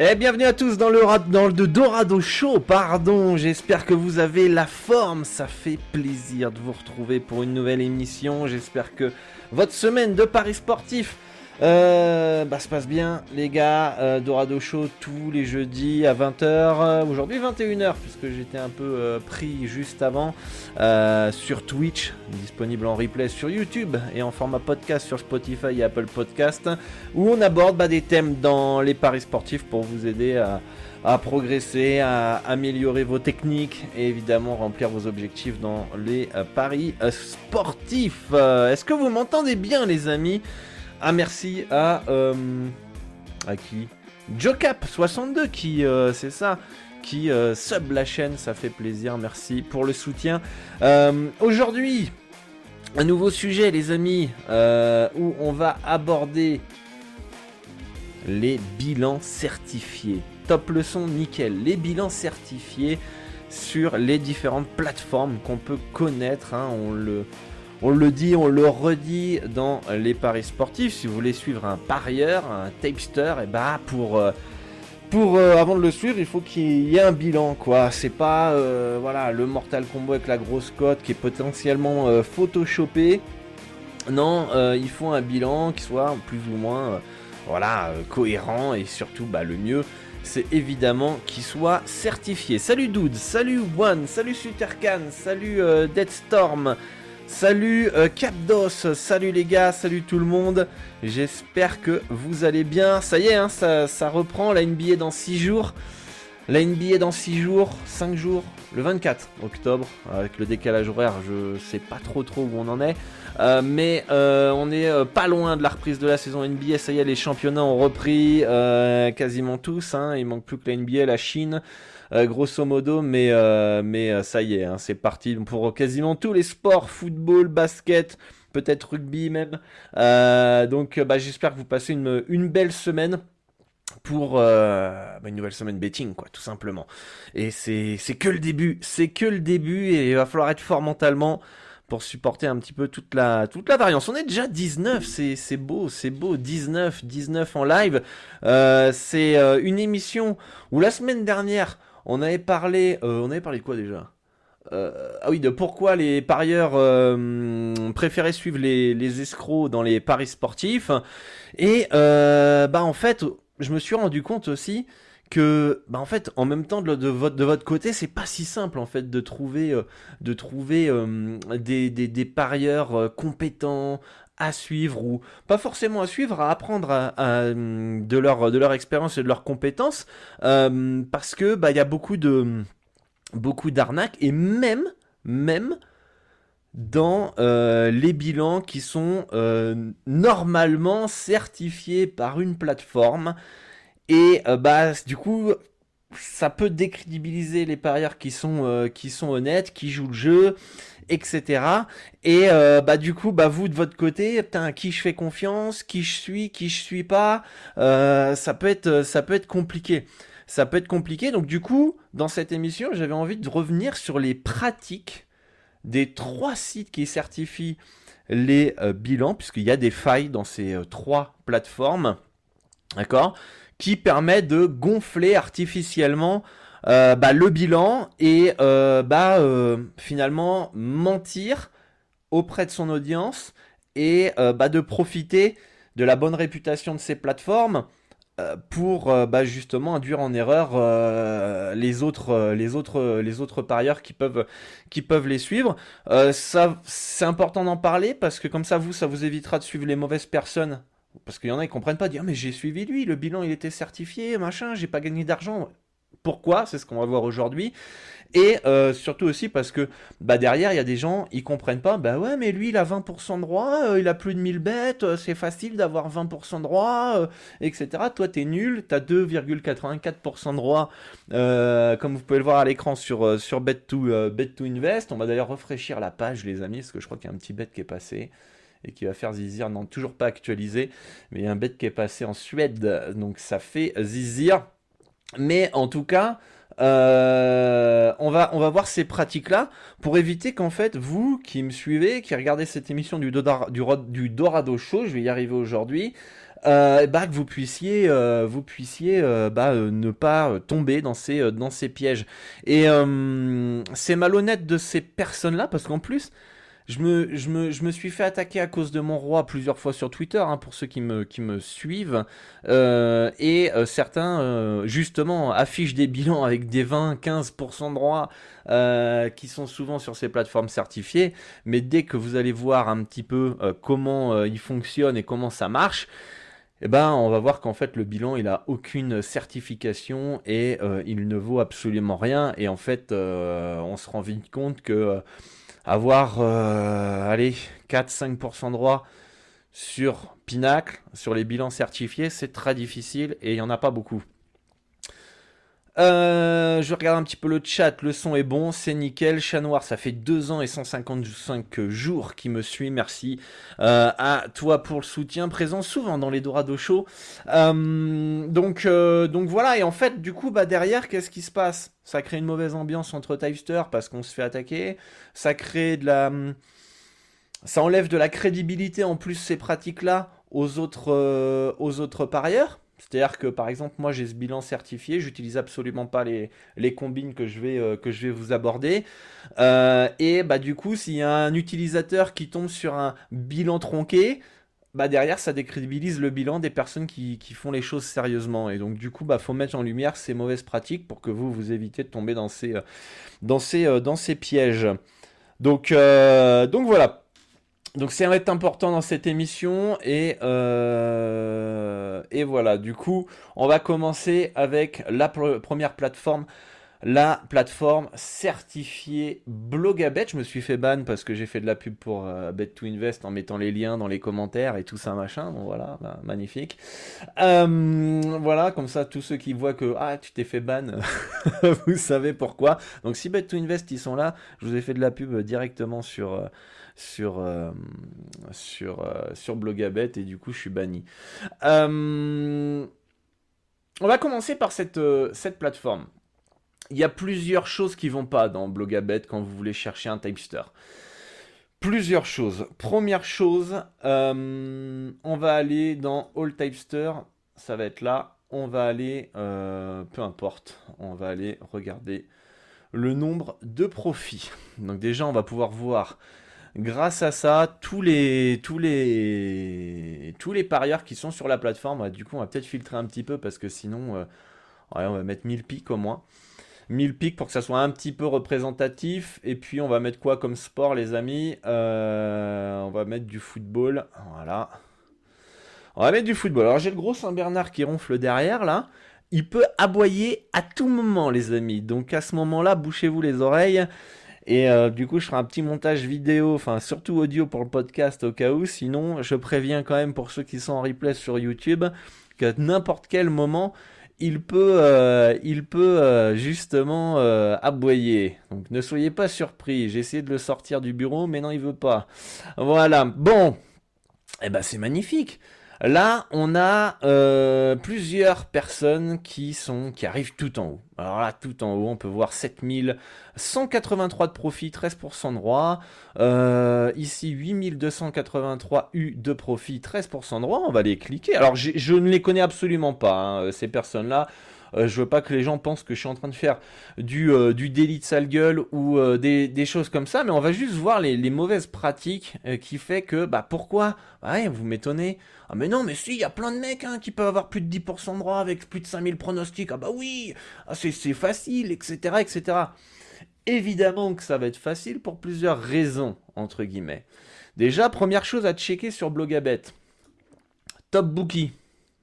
Et bienvenue à tous dans le, dans le Dorado Show, pardon, j'espère que vous avez la forme, ça fait plaisir de vous retrouver pour une nouvelle émission, j'espère que votre semaine de Paris sportif euh, bah, se passe bien, les gars. Euh, Dorado Show tous les jeudis à 20h. Euh, aujourd'hui 21h, puisque j'étais un peu euh, pris juste avant. sur Twitch, disponible en replay sur YouTube et en format podcast sur Spotify et Apple Podcast. Où on aborde bah, des thèmes dans les paris sportifs pour vous aider à, à progresser, à améliorer vos techniques et évidemment remplir vos objectifs dans les paris sportifs. Est-ce que vous m'entendez bien, les amis? Ah merci à euh, à qui? Jocap62 qui euh, c'est ça qui euh, sub la chaîne, ça fait plaisir, merci pour le soutien. Aujourd'hui, un nouveau sujet les amis où on va aborder les bilans certifiés. Top leçon nickel, les bilans certifiés sur les différentes plateformes qu'on peut connaître, hein. on le on le dit, on le redit dans les paris sportifs. Si vous voulez suivre un parieur, un tapester, et eh bah ben, pour euh, pour euh, avant de le suivre, il faut qu'il y ait un bilan quoi. C'est pas euh, voilà le Mortal Kombat avec la grosse cote qui est potentiellement photoshopé. Non, il faut un bilan qui soit plus ou moins voilà cohérent et surtout bah, le mieux c'est évidemment qu'il soit certifié. Salut Dude, salut One, salut Sutercan, salut Deadstorm, Salut euh, Capdos, salut les gars, salut tout le monde. J'espère que vous allez bien. Ça y est, hein, ça, reprend la NBA dans 6 jours. La NBA dans 6 jours, 5 jours, le 24 octobre, avec le décalage horaire, je sais pas trop trop où on en est. Euh, mais euh, on est pas loin de la reprise de la saison NBA. Ça y est, les championnats ont repris quasiment tous. Hein. Il manque plus que la NBA, la Chine. Euh, grosso modo, mais, euh, mais euh, ça y est, hein, c'est parti pour quasiment tous les sports, football, basket, peut-être rugby même. donc bah, j'espère que vous passez une, une belle semaine pour bah, une nouvelle semaine betting, quoi, tout simplement. Et c'est que le début, c'est que le début, et il va falloir être fort mentalement pour supporter un petit peu toute la, toute la variance. On est déjà 19, c'est beau, c'est beau, 19, 19 en live. c'est une émission où la semaine dernière, on avait parlé, euh, de quoi déjà? Euh, ah oui, de pourquoi les parieurs euh, préféraient suivre les, escrocs dans les paris sportifs. Et bah en fait, je me suis rendu compte aussi que bah en fait en même temps de, votre de votre côté c'est pas si simple en fait de trouver de trouver des, des, parieurs compétents à suivre ou pas forcément à suivre, à apprendre de, leur, de leur expérience et de leurs compétences, euh, parce que bah il y a beaucoup de beaucoup d'arnaques et même même dans euh, les bilans qui sont euh, normalement certifiés par une plateforme et bah du coup ça peut décrédibiliser les parieurs qui sont qui sont honnêtes, qui jouent le jeu etc. Et euh, bah du coup, bah vous de votre côté, putain, qui je fais confiance, qui je suis, qui je suis pas, euh, ça peut être, ça peut être compliqué. Ça peut être compliqué. Donc du coup, dans cette émission, j'avais envie de revenir sur les pratiques des trois sites qui certifient les euh, bilans, puisqu'il y a des failles dans ces trois plateformes, d'accord, qui permettent de gonfler artificiellement bah, le bilan et bah, finalement mentir auprès de son audience et bah, de profiter de la bonne réputation de ces plateformes euh, pour euh, justement induire en erreur euh, les autres les autres les autres parieurs qui peuvent les suivre. C'est important d'en parler parce que comme ça vous ça vous évitera de suivre les mauvaises personnes. Parce qu'il y en a qui comprennent pas dire mais j'ai suivi lui le bilan il était certifié machin j'ai pas gagné d'argent pourquoi? C'est ce qu'on va voir aujourd'hui. Et euh, surtout aussi parce que bah derrière, il y a des gens, ils comprennent pas, bah ouais, mais lui, il a 20% de droit, euh, il a plus de 1000 bêtes, euh, c'est facile d'avoir 20% de droit, etc. Toi, t'es nul, t'as 2,84% de droit, comme vous pouvez le voir à l'écran sur, sur bet, to, bet to Invest. On va d'ailleurs rafraîchir la page, les amis, parce que je crois qu'il y a un petit bet qui est passé et qui va faire zizir, non, toujours pas actualisé, mais il y a un bet qui est passé en Suède, donc ça fait zizir. Mais en tout cas, euh, on, va, voir ces pratiques-là pour éviter qu'en fait, vous qui me suivez, qui regardez cette émission du, Dorado Show, je vais y arriver aujourd'hui, euh, bah, que vous puissiez, euh, bah, ne pas tomber dans ces, dans ces pièges. Et c'est malhonnête de ces personnes-là parce qu'en plus, je me, suis fait attaquer à cause de mon roi plusieurs fois sur Twitter, hein, pour ceux qui me, suivent. Euh, et euh, certains, euh, justement, affichent des bilans avec des 20-15% de droits qui sont souvent sur ces plateformes certifiées. Mais dès que vous allez voir un petit peu comment ils fonctionnent et comment ça marche, eh ben, on va voir qu'en fait le bilan il a aucune certification et il ne vaut absolument rien. Et en fait, on se rend vite compte que avoir, euh, allez, 4-5% droit sur Pinacle, sur les bilans certifiés, c'est très difficile et il n'y en a pas beaucoup. Euh, je regarde un petit peu le chat, le son est bon, c'est nickel. Chat Noir, ça fait 2 ans et 155 jours qui me suit. Merci euh, à toi pour le soutien, présent souvent dans les Dorado Show. Euh, donc, donc voilà, et en fait, du coup, bah, derrière, qu'est-ce qui se passe? Ça crée une mauvaise ambiance entre Typester parce qu'on se fait attaquer. Ça crée de la. Ça enlève de la crédibilité en plus ces pratiques-là aux autres, aux autres parieurs. C'est-à-dire que par exemple, moi j'ai ce bilan certifié, j'utilise absolument pas les, les combines que je vais, euh, que je vais vous aborder. Euh, et bah du coup, s'il y a un utilisateur qui tombe sur un bilan tronqué, bah derrière ça décrédibilise le bilan des personnes qui, font les choses sérieusement. Et donc du coup, bah faut mettre en lumière ces mauvaises pratiques pour que vous vous évitez de tomber dans ces, euh, dans ces, dans ces pièges. Donc, donc voilà. Donc ça va être important dans cette émission et, euh, et voilà, du coup on va commencer avec la première plateforme, la plateforme certifiée Blogabet. Je me suis fait ban parce que j'ai fait de la pub pour euh, Bet2Invest en mettant les liens dans les commentaires et tout ça machin, bon voilà, bah, magnifique. Euh, voilà, comme ça tous ceux qui voient que ah tu t'es fait ban, vous savez pourquoi. Donc si Bet2Invest ils sont là, je vous ai fait de la pub directement sur sur, euh, sur, euh, sur Blogabet et du coup je suis banni. Euh, on va commencer par cette, cette plateforme. Il y a plusieurs choses qui vont pas dans Blogabet quand vous voulez chercher un typester. Plusieurs choses. Première chose, on va aller dans All Typester, ça va être là. On va aller, peu importe, on va aller regarder le nombre de profits. Donc déjà, on va pouvoir voir grâce à ça, tous les, tous les, tous les parieurs qui sont sur la plateforme, du coup, on va peut-être filtrer un petit peu parce que sinon, euh, on va mettre 1000 pics au moins. 1000 pics pour que ça soit un petit peu représentatif. Et puis, on va mettre quoi comme sport, les amis? Euh, On va mettre du football. Voilà. On va mettre du football. Alors, j'ai le gros Saint-Bernard qui ronfle derrière, là. Il peut aboyer à tout moment, les amis. Donc, à ce moment-là, bouchez-vous les oreilles. Et euh, du coup, je ferai un petit montage vidéo, enfin surtout audio pour le podcast au cas où. Sinon, je préviens quand même pour ceux qui sont en replay sur YouTube qu'à n'importe quel moment, il peut, euh, il peut euh, justement aboyer. Donc ne soyez pas surpris. J'ai essayé de le sortir du bureau, mais non, il veut pas. Voilà. Bon. Eh ben, c'est magnifique. Là, on a euh, plusieurs personnes qui sont qui arrivent tout en haut. Alors là, tout en haut, on peut voir 7183 de profit, 13% de droit. Euh, ici, 8283 U de profit, 13% de droit. On va les cliquer. Alors, je ne les connais absolument pas, hein, ces personnes-là. Je je veux pas que les gens pensent que je suis en train de faire du, du délit de sale gueule ou des, choses comme ça, mais on va juste voir les, mauvaises pratiques qui fait que, bah pourquoi? Ouais, vous m'étonnez. Ah mais non, mais si, il y a plein de mecs hein, qui peuvent avoir plus de 10% de droit avec plus de 5000 pronostics. Ah bah oui, ah, c'est facile, etc., etc. Évidemment que ça va être facile pour plusieurs raisons, entre guillemets. Déjà, première chose à checker sur Blogabet. Top Bookie.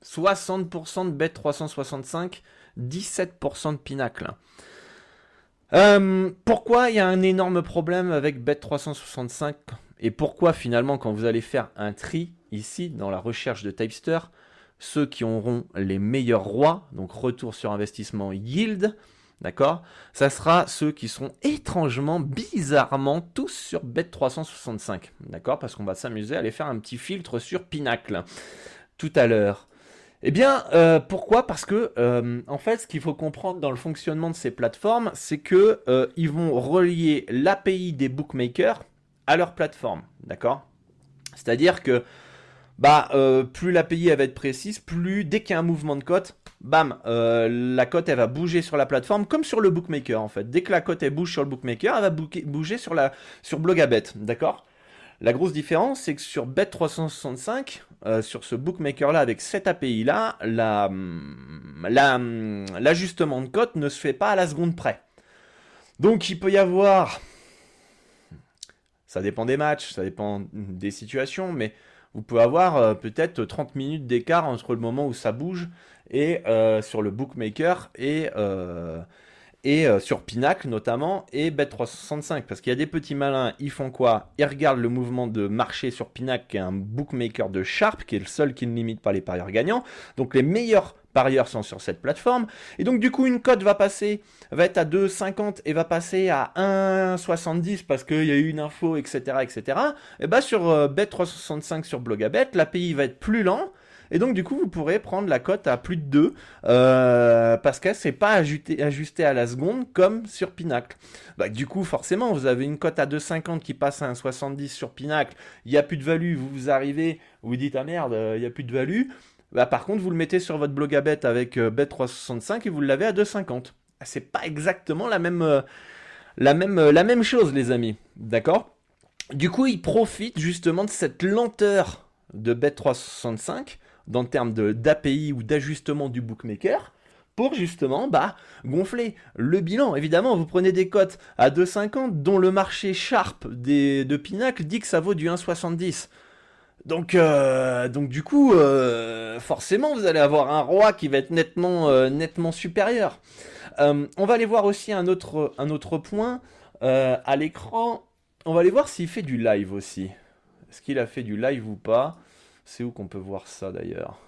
60% de bet 365, 17% de Pinacle. Euh, pourquoi il y a un énorme problème avec Bet 365 et pourquoi finalement quand vous allez faire un tri ici dans la recherche de Typester, ceux qui auront les meilleurs rois, donc retour sur investissement yield, D'accord Ça sera ceux qui seront étrangement, bizarrement, tous sur Bet365. D'accord Parce qu'on va s'amuser à aller faire un petit filtre sur Pinacle tout à l'heure. Eh bien, euh, pourquoi? Parce que, euh, en fait, ce qu'il faut comprendre dans le fonctionnement de ces plateformes, c'est que euh, ils vont relier l'API des bookmakers à leur plateforme, d'accord? C'est-à-dire que, bah, plus l'API va être précise, plus dès qu'il y a un mouvement de cote, bam, euh, la cote elle va bouger sur la plateforme comme sur le bookmaker en fait. Dès que la cote elle bouge sur le bookmaker, elle va bouger sur la sur Blogabet, d'accord? La grosse différence c'est que sur Bet365, euh, sur ce bookmaker là avec cette API là, l'ajustement de cote ne se fait pas à la seconde près. Donc il peut y avoir ça dépend des matchs, ça dépend des situations, mais vous pouvez avoir euh, peut-être 30 minutes d'écart entre le moment où ça bouge et euh, sur le bookmaker et, euh, et sur Pinacle notamment et Bet365 parce qu'il y a des petits malins, ils font quoi? Ils regardent le mouvement de marché sur Pinacle qui est un bookmaker de Sharp qui est le seul qui ne limite pas les parieurs gagnants. Donc les meilleurs parieurs sont sur cette plateforme. Et donc du coup une cote va passer, va être à 2,50 et va passer à 1,70 parce qu'il y a eu une info, etc. etc. Et bah sur euh, Bet365 sur Blogabet, l'API va être plus lent. Et donc du coup vous pourrez prendre la cote à plus de 2 euh, parce qu'elle s'est pas ajustée à la seconde comme sur Pinacle. Bah, du coup forcément vous avez une cote à 2,50 qui passe à 1,70 sur Pinacle, il n'y a plus de value, vous vous arrivez, vous dites ah merde, euh, il n'y a plus de value. Bah, par contre, vous le mettez sur votre blog à bet avec euh, Bet365 et vous l'avez à 2,50. Ah, c'est pas exactement la même, la, même, la même chose, les amis. D'accord? Du coup, il profite justement de cette lenteur de Bet365 dans termes d'API ou d'ajustement du bookmaker pour justement bah, gonfler le bilan. Évidemment, vous prenez des cotes à 2,50 dont le marché Sharp des, de Pinacle dit que ça vaut du 1,70. Donc, euh, donc du coup, euh, forcément, vous allez avoir un roi qui va être nettement, euh, nettement supérieur. on va aller voir aussi un autre, un autre point à l'écran. On va aller voir s'il fait du live aussi. Est-ce qu'il a fait du live ou pas? C'est où qu'on peut voir ça d'ailleurs?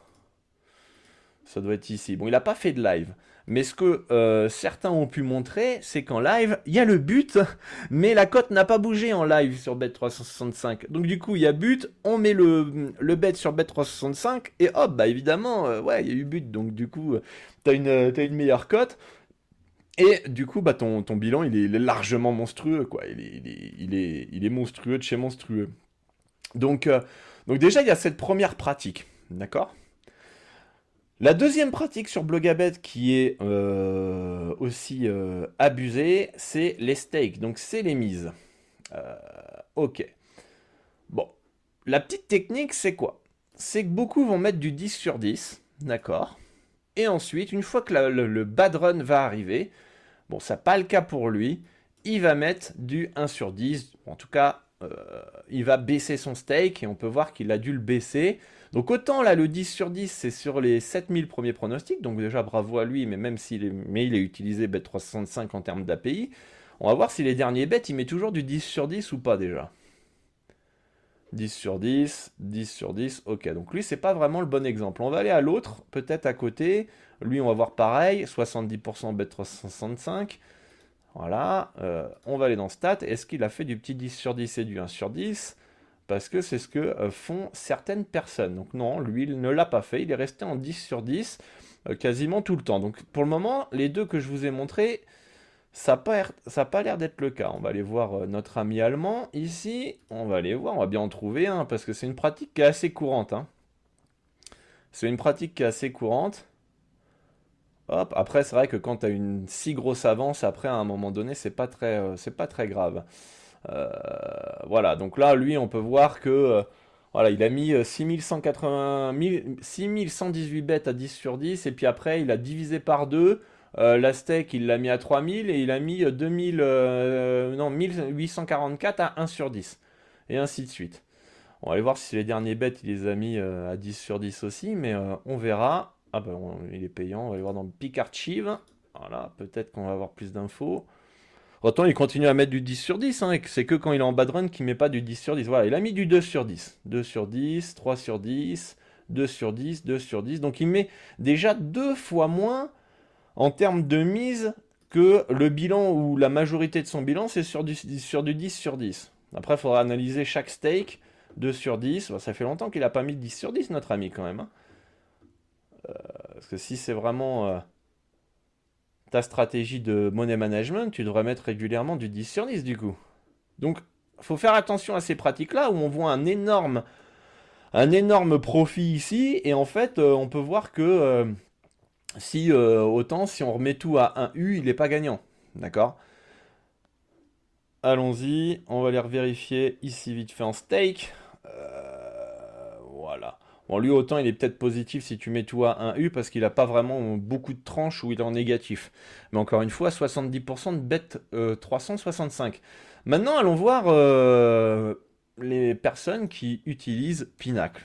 Ça doit être ici. Bon, il n'a pas fait de live. Mais ce que euh, certains ont pu montrer, c'est qu'en live, il y a le but, mais la cote n'a pas bougé en live sur Bet365. Donc du coup, il y a but, on met le, le bet sur Bet365, et hop, bah évidemment, euh, ouais, il y a eu but. Donc du coup, tu as une, as une meilleure cote. Et du coup, bah, ton, ton bilan, il est, largement monstrueux, quoi. Il est, il est, il est, monstrueux de chez monstrueux. Donc, euh, donc déjà, il y a cette première pratique, d'accord? La deuxième pratique sur Blogabet qui est euh, aussi euh, abusée, c'est les stakes, donc c'est les mises. Euh, ok. Bon, la petite technique, c'est quoi? C'est que beaucoup vont mettre du 10 sur 10, d'accord? Et ensuite, une fois que le, bad run va arriver, bon, ça pas le cas pour lui, il va mettre du 1 sur 10, en tout cas, il va baisser son stake, et on peut voir qu'il a dû le baisser. Donc autant là le 10 sur 10 c'est sur les 7000 premiers pronostics, donc déjà bravo à lui, mais même s'il est, mais il utilisé Bet365 en termes d'API, on va voir si les derniers bêtes il met toujours du 10 sur 10 ou pas déjà. 10 sur 10, 10 sur 10, ok, donc lui c'est pas vraiment le bon exemple. On va aller à l'autre, peut-être à côté, lui on va voir pareil, 70% Bet365, voilà, euh, on va aller dans Stats, est-ce qu'il a fait du petit 10 sur 10 et du 1 sur 10 parce que c'est ce que euh, font certaines personnes. Donc non, lui, il ne l'a pas fait, il est resté en 10 sur 10 euh, quasiment tout le temps. Donc pour le moment, les deux que je vous ai montrés, ça n'a pas l'air d'être le cas. On va aller voir notre ami allemand ici, on va aller voir, on va bien en trouver un, parce que c'est une pratique qui est assez courante. Hein. C'est une pratique qui est assez courante. Hop. Après, c'est vrai que quand tu as une si grosse avance, après, à un moment donné, c'est pas très, c'est pas très grave. voilà, donc là, lui, on peut voir que voilà, il a mis 6180, 6118 bêtes à 10 sur 10, et puis après, il a divisé par 2. la stake, il l'a mis à 3000 et il a mis 2000, non, 1844 à 1 sur 10. Et ainsi de suite. On va aller voir si les derniers bêtes, il les a mis euh, à 10 sur 10 aussi, mais euh, on verra. Ah ben, il est payant, on va aller voir dans le Pick Archive. Voilà, peut-être qu'on va avoir plus d'infos. Autant il continue à mettre du 10 sur 10, hein, c'est que quand il est en bad run qu'il met pas du 10 sur 10. Voilà, il a mis du 2 sur 10. 2 sur 10, 3 sur 10, 2 sur 10, 2 sur 10. Donc il met déjà deux fois moins en termes de mise que le bilan ou la majorité de son bilan, c'est sur du, sur du 10 sur 10. Après, il faudra analyser chaque stake 2 sur 10. ça fait longtemps qu'il n'a pas mis 10 sur 10, notre ami, quand même. Hein. Euh, parce que si c'est vraiment euh, ta stratégie de money management, tu devrais mettre régulièrement du 10 sur 10, du coup. Donc, faut faire attention à ces pratiques-là, où on voit un énorme, un énorme profit ici, et en fait, euh, on peut voir que si autant, si on remet tout à 1 U, il n'est pas gagnant. D'accord? Allons-y, on va aller vérifier ici vite fait en stake. Voilà. Bon, lui, autant il est peut-être positif si tu mets tout à 1 U parce qu'il n'a pas vraiment beaucoup de tranches où il est en négatif. Mais encore une fois, 70% de bêtes 365. Maintenant, allons voir euh, les personnes qui utilisent Pinacle.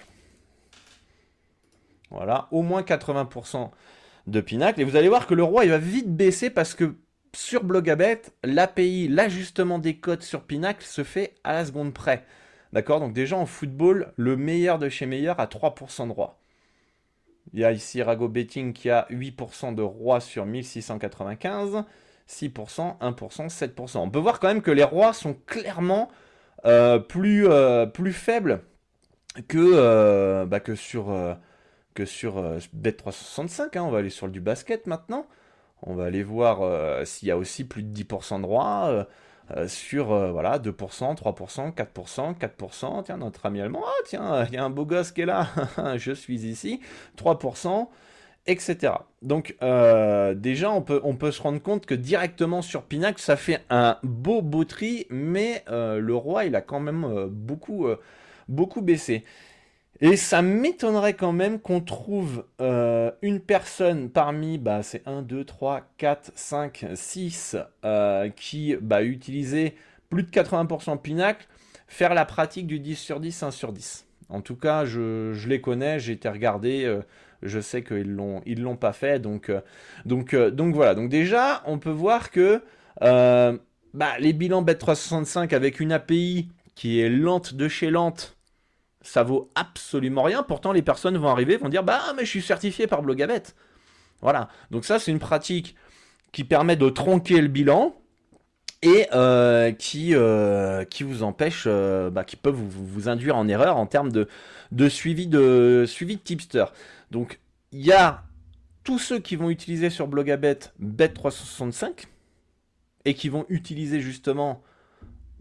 Voilà, au moins 80% de Pinacle. Et vous allez voir que le roi, il va vite baisser parce que sur Blogabet, l'API, l'ajustement des codes sur Pinacle se fait à la seconde près. D'accord? Donc déjà en football, le meilleur de chez meilleur a 3% de roi. Il y a ici Rago Betting qui a 8% de roi sur 1695, 6%, 1%, 7%. On peut voir quand même que les rois sont clairement euh, plus, euh, plus faibles que, euh, bah, que sur, que sur Bet365. Hein. On va aller sur du basket maintenant. On va aller voir s'il y a aussi plus de 10% de roi. Euh, sur euh, voilà 2%, 3%, 4%, 4%. Tiens, notre ami allemand, ah tiens, il y a un beau gosse qui est là, je suis ici, 3%, etc. Donc euh, déjà, on peut, on peut se rendre compte que directement sur Pinac, ça fait un beau beau tri, mais le roi, il a quand même beaucoup, beaucoup baissé. Et ça m'étonnerait quand même qu'on trouve euh, une personne parmi, bah, c'est 1, 2, 3, 4, 5, 6, qui bah, utilisait plus de 80% Pinacle, faire la pratique du 10 sur 10, 1 sur 10. En tout cas, je, les connais, j'ai été regardé, euh, je sais qu'ils ils l'ont pas fait, donc, euh, donc, donc voilà. Donc déjà, on peut voir que bah, les bilans Bet365 avec une API qui est lente de chez lente, ça vaut absolument rien. Pourtant, les personnes vont arriver, vont dire Bah, mais je suis certifié par Blogabet. Voilà. Donc, ça, c'est une pratique qui permet de tronquer le bilan et euh, qui, euh, qui vous empêche, euh, bah, qui peut vous, induire en erreur en termes de, suivi, de suivi de tipster. Donc, il y a tous ceux qui vont utiliser sur Blogabet Bet365 et qui vont utiliser justement,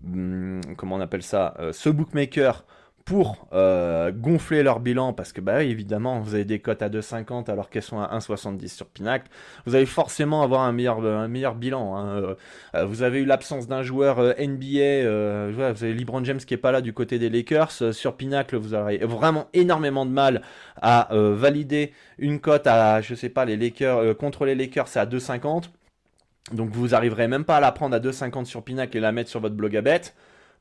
hum, comment on appelle ça, ce bookmaker pour euh, gonfler leur bilan, parce que bah évidemment, vous avez des cotes à 2,50 alors qu'elles sont à 1,70 sur Pinacle, vous allez forcément avoir un meilleur, bilan. Hein. Euh, vous avez eu l'absence d'un joueur euh, NBA, vous avez LeBron James qui est pas là du côté des Lakers. sur Pinacle, vous aurez vraiment énormément de mal à valider une cote à, je sais pas, les Lakers, contre les Lakers, à 2,50. Donc vous arriverez même pas à la prendre à 2,50 sur Pinacle et la mettre sur votre blog à bet.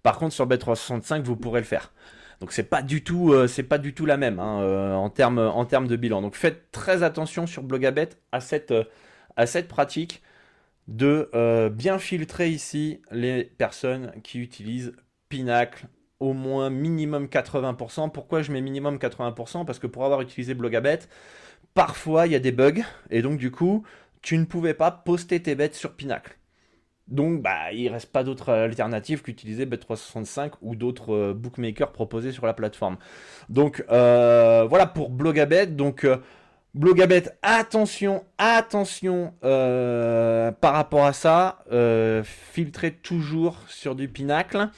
Par contre, sur Bet365, vous pourrez le faire. Donc c'est pas du tout, euh, pas du tout la même hein, euh, en termes en termes de bilan. Donc faites très attention sur Blogabet à cette euh, à cette pratique de bien filtrer ici les personnes qui utilisent Pinacle au moins minimum 80%. Pourquoi je mets minimum 80% Parce que pour avoir utilisé Blogabet, parfois il y a des bugs et donc du coup tu ne pouvais pas poster tes bêtes sur Pinacle. Donc, bah, il reste pas d'autre alternative qu'utiliser Bet365 ou d'autres euh, bookmakers proposés sur la plateforme. Donc, euh, voilà pour Blogabet. Donc, euh, Blogabet, attention, attention par rapport à ça. filtrez toujours sur du Pinacle.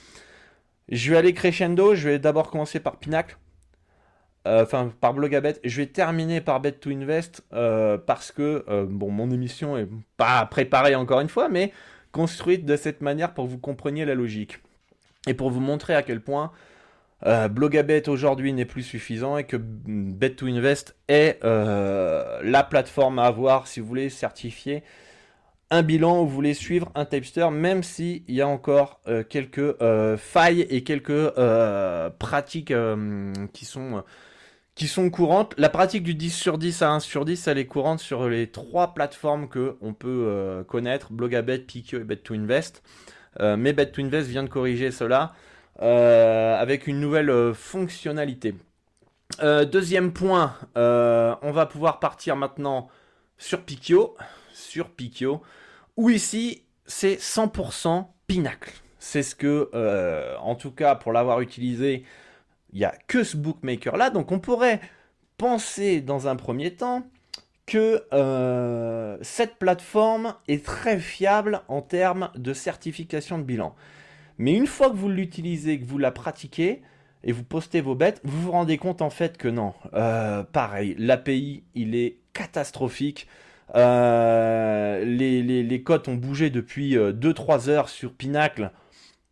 Je vais aller crescendo. Je vais d'abord commencer par Pinacle. enfin par Blogabet. Je vais terminer par Bet to Invest parce que bon, mon émission est pas préparée encore une fois, mais construite de cette manière pour que vous compreniez la logique. Et pour vous montrer à quel point euh, Blogabet aujourd'hui n'est plus suffisant et que Bet2Invest est euh, la plateforme à avoir si vous voulez certifier un bilan ou vous voulez suivre un tapster, même s'il y a encore euh, quelques failles et quelques pratiques qui sont qui sont courantes. La pratique du 10 sur 10 à 1 sur 10, elle est courante sur les trois plateformes que on peut connaître, Blogabet, Pikio et Bet2Invest. mais Bet2Invest vient de corriger cela. Euh, avec une nouvelle euh, fonctionnalité. Euh, deuxième point, on va pouvoir partir maintenant sur Pikio, sur Pikio, où ici c'est 100% Pinacle. C'est ce que, en tout cas pour l'avoir utilisé, il n'y a que ce bookmaker là, donc on pourrait penser dans un premier temps que cette plateforme est très fiable en termes de certification de bilan. Mais une fois que vous l'utilisez, que vous la pratiquez, et vous postez vos bêtes, vous vous rendez compte en fait que non. Euh, pareil, l'API, il est catastrophique. Euh, les, les, cotes ont bougé depuis 2-3 euh, heures sur Pinacle.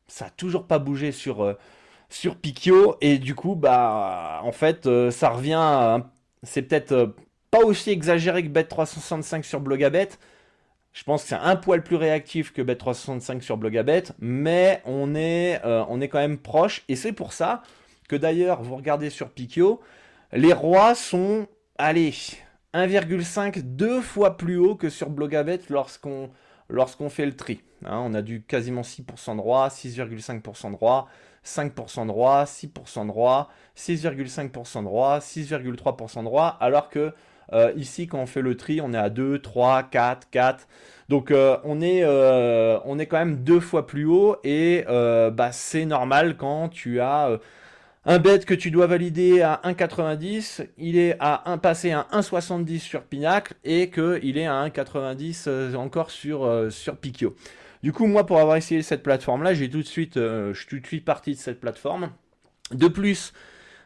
Ça n'a toujours pas bougé sur, sur Pikio. Et du coup, bah, en fait, ça revient. c'est peut-être pas aussi exagéré que Bet365 sur Blogabet, je pense que c'est un poil plus réactif que Bet365 sur Blogabet, mais on est, euh, on est quand même proche. Et c'est pour ça que d'ailleurs, vous regardez sur Pikio, les rois sont, allez, 1,5, deux fois plus haut que sur Blogabet lorsqu'on lorsqu'on fait le tri. Hein, on a du quasiment 6% de rois, 6,5% de rois, 5% de rois, 6% de rois, 6,5% de rois, 6,3% de rois, alors que euh, ici, quand on fait le tri, on est à 2, 3, 4, 4. Donc euh, on, est, euh, on est quand même deux fois plus haut et bah, c'est normal quand tu as un bet que tu dois valider à 1,90, il est à 1, passé à 1,70 sur Pinacle et qu'il est à 1,90 encore sur, sur Pikio. Du coup, moi, pour avoir essayé cette plateforme-là, j'ai tout de suite, je suis tout de suite parti de cette plateforme. De plus,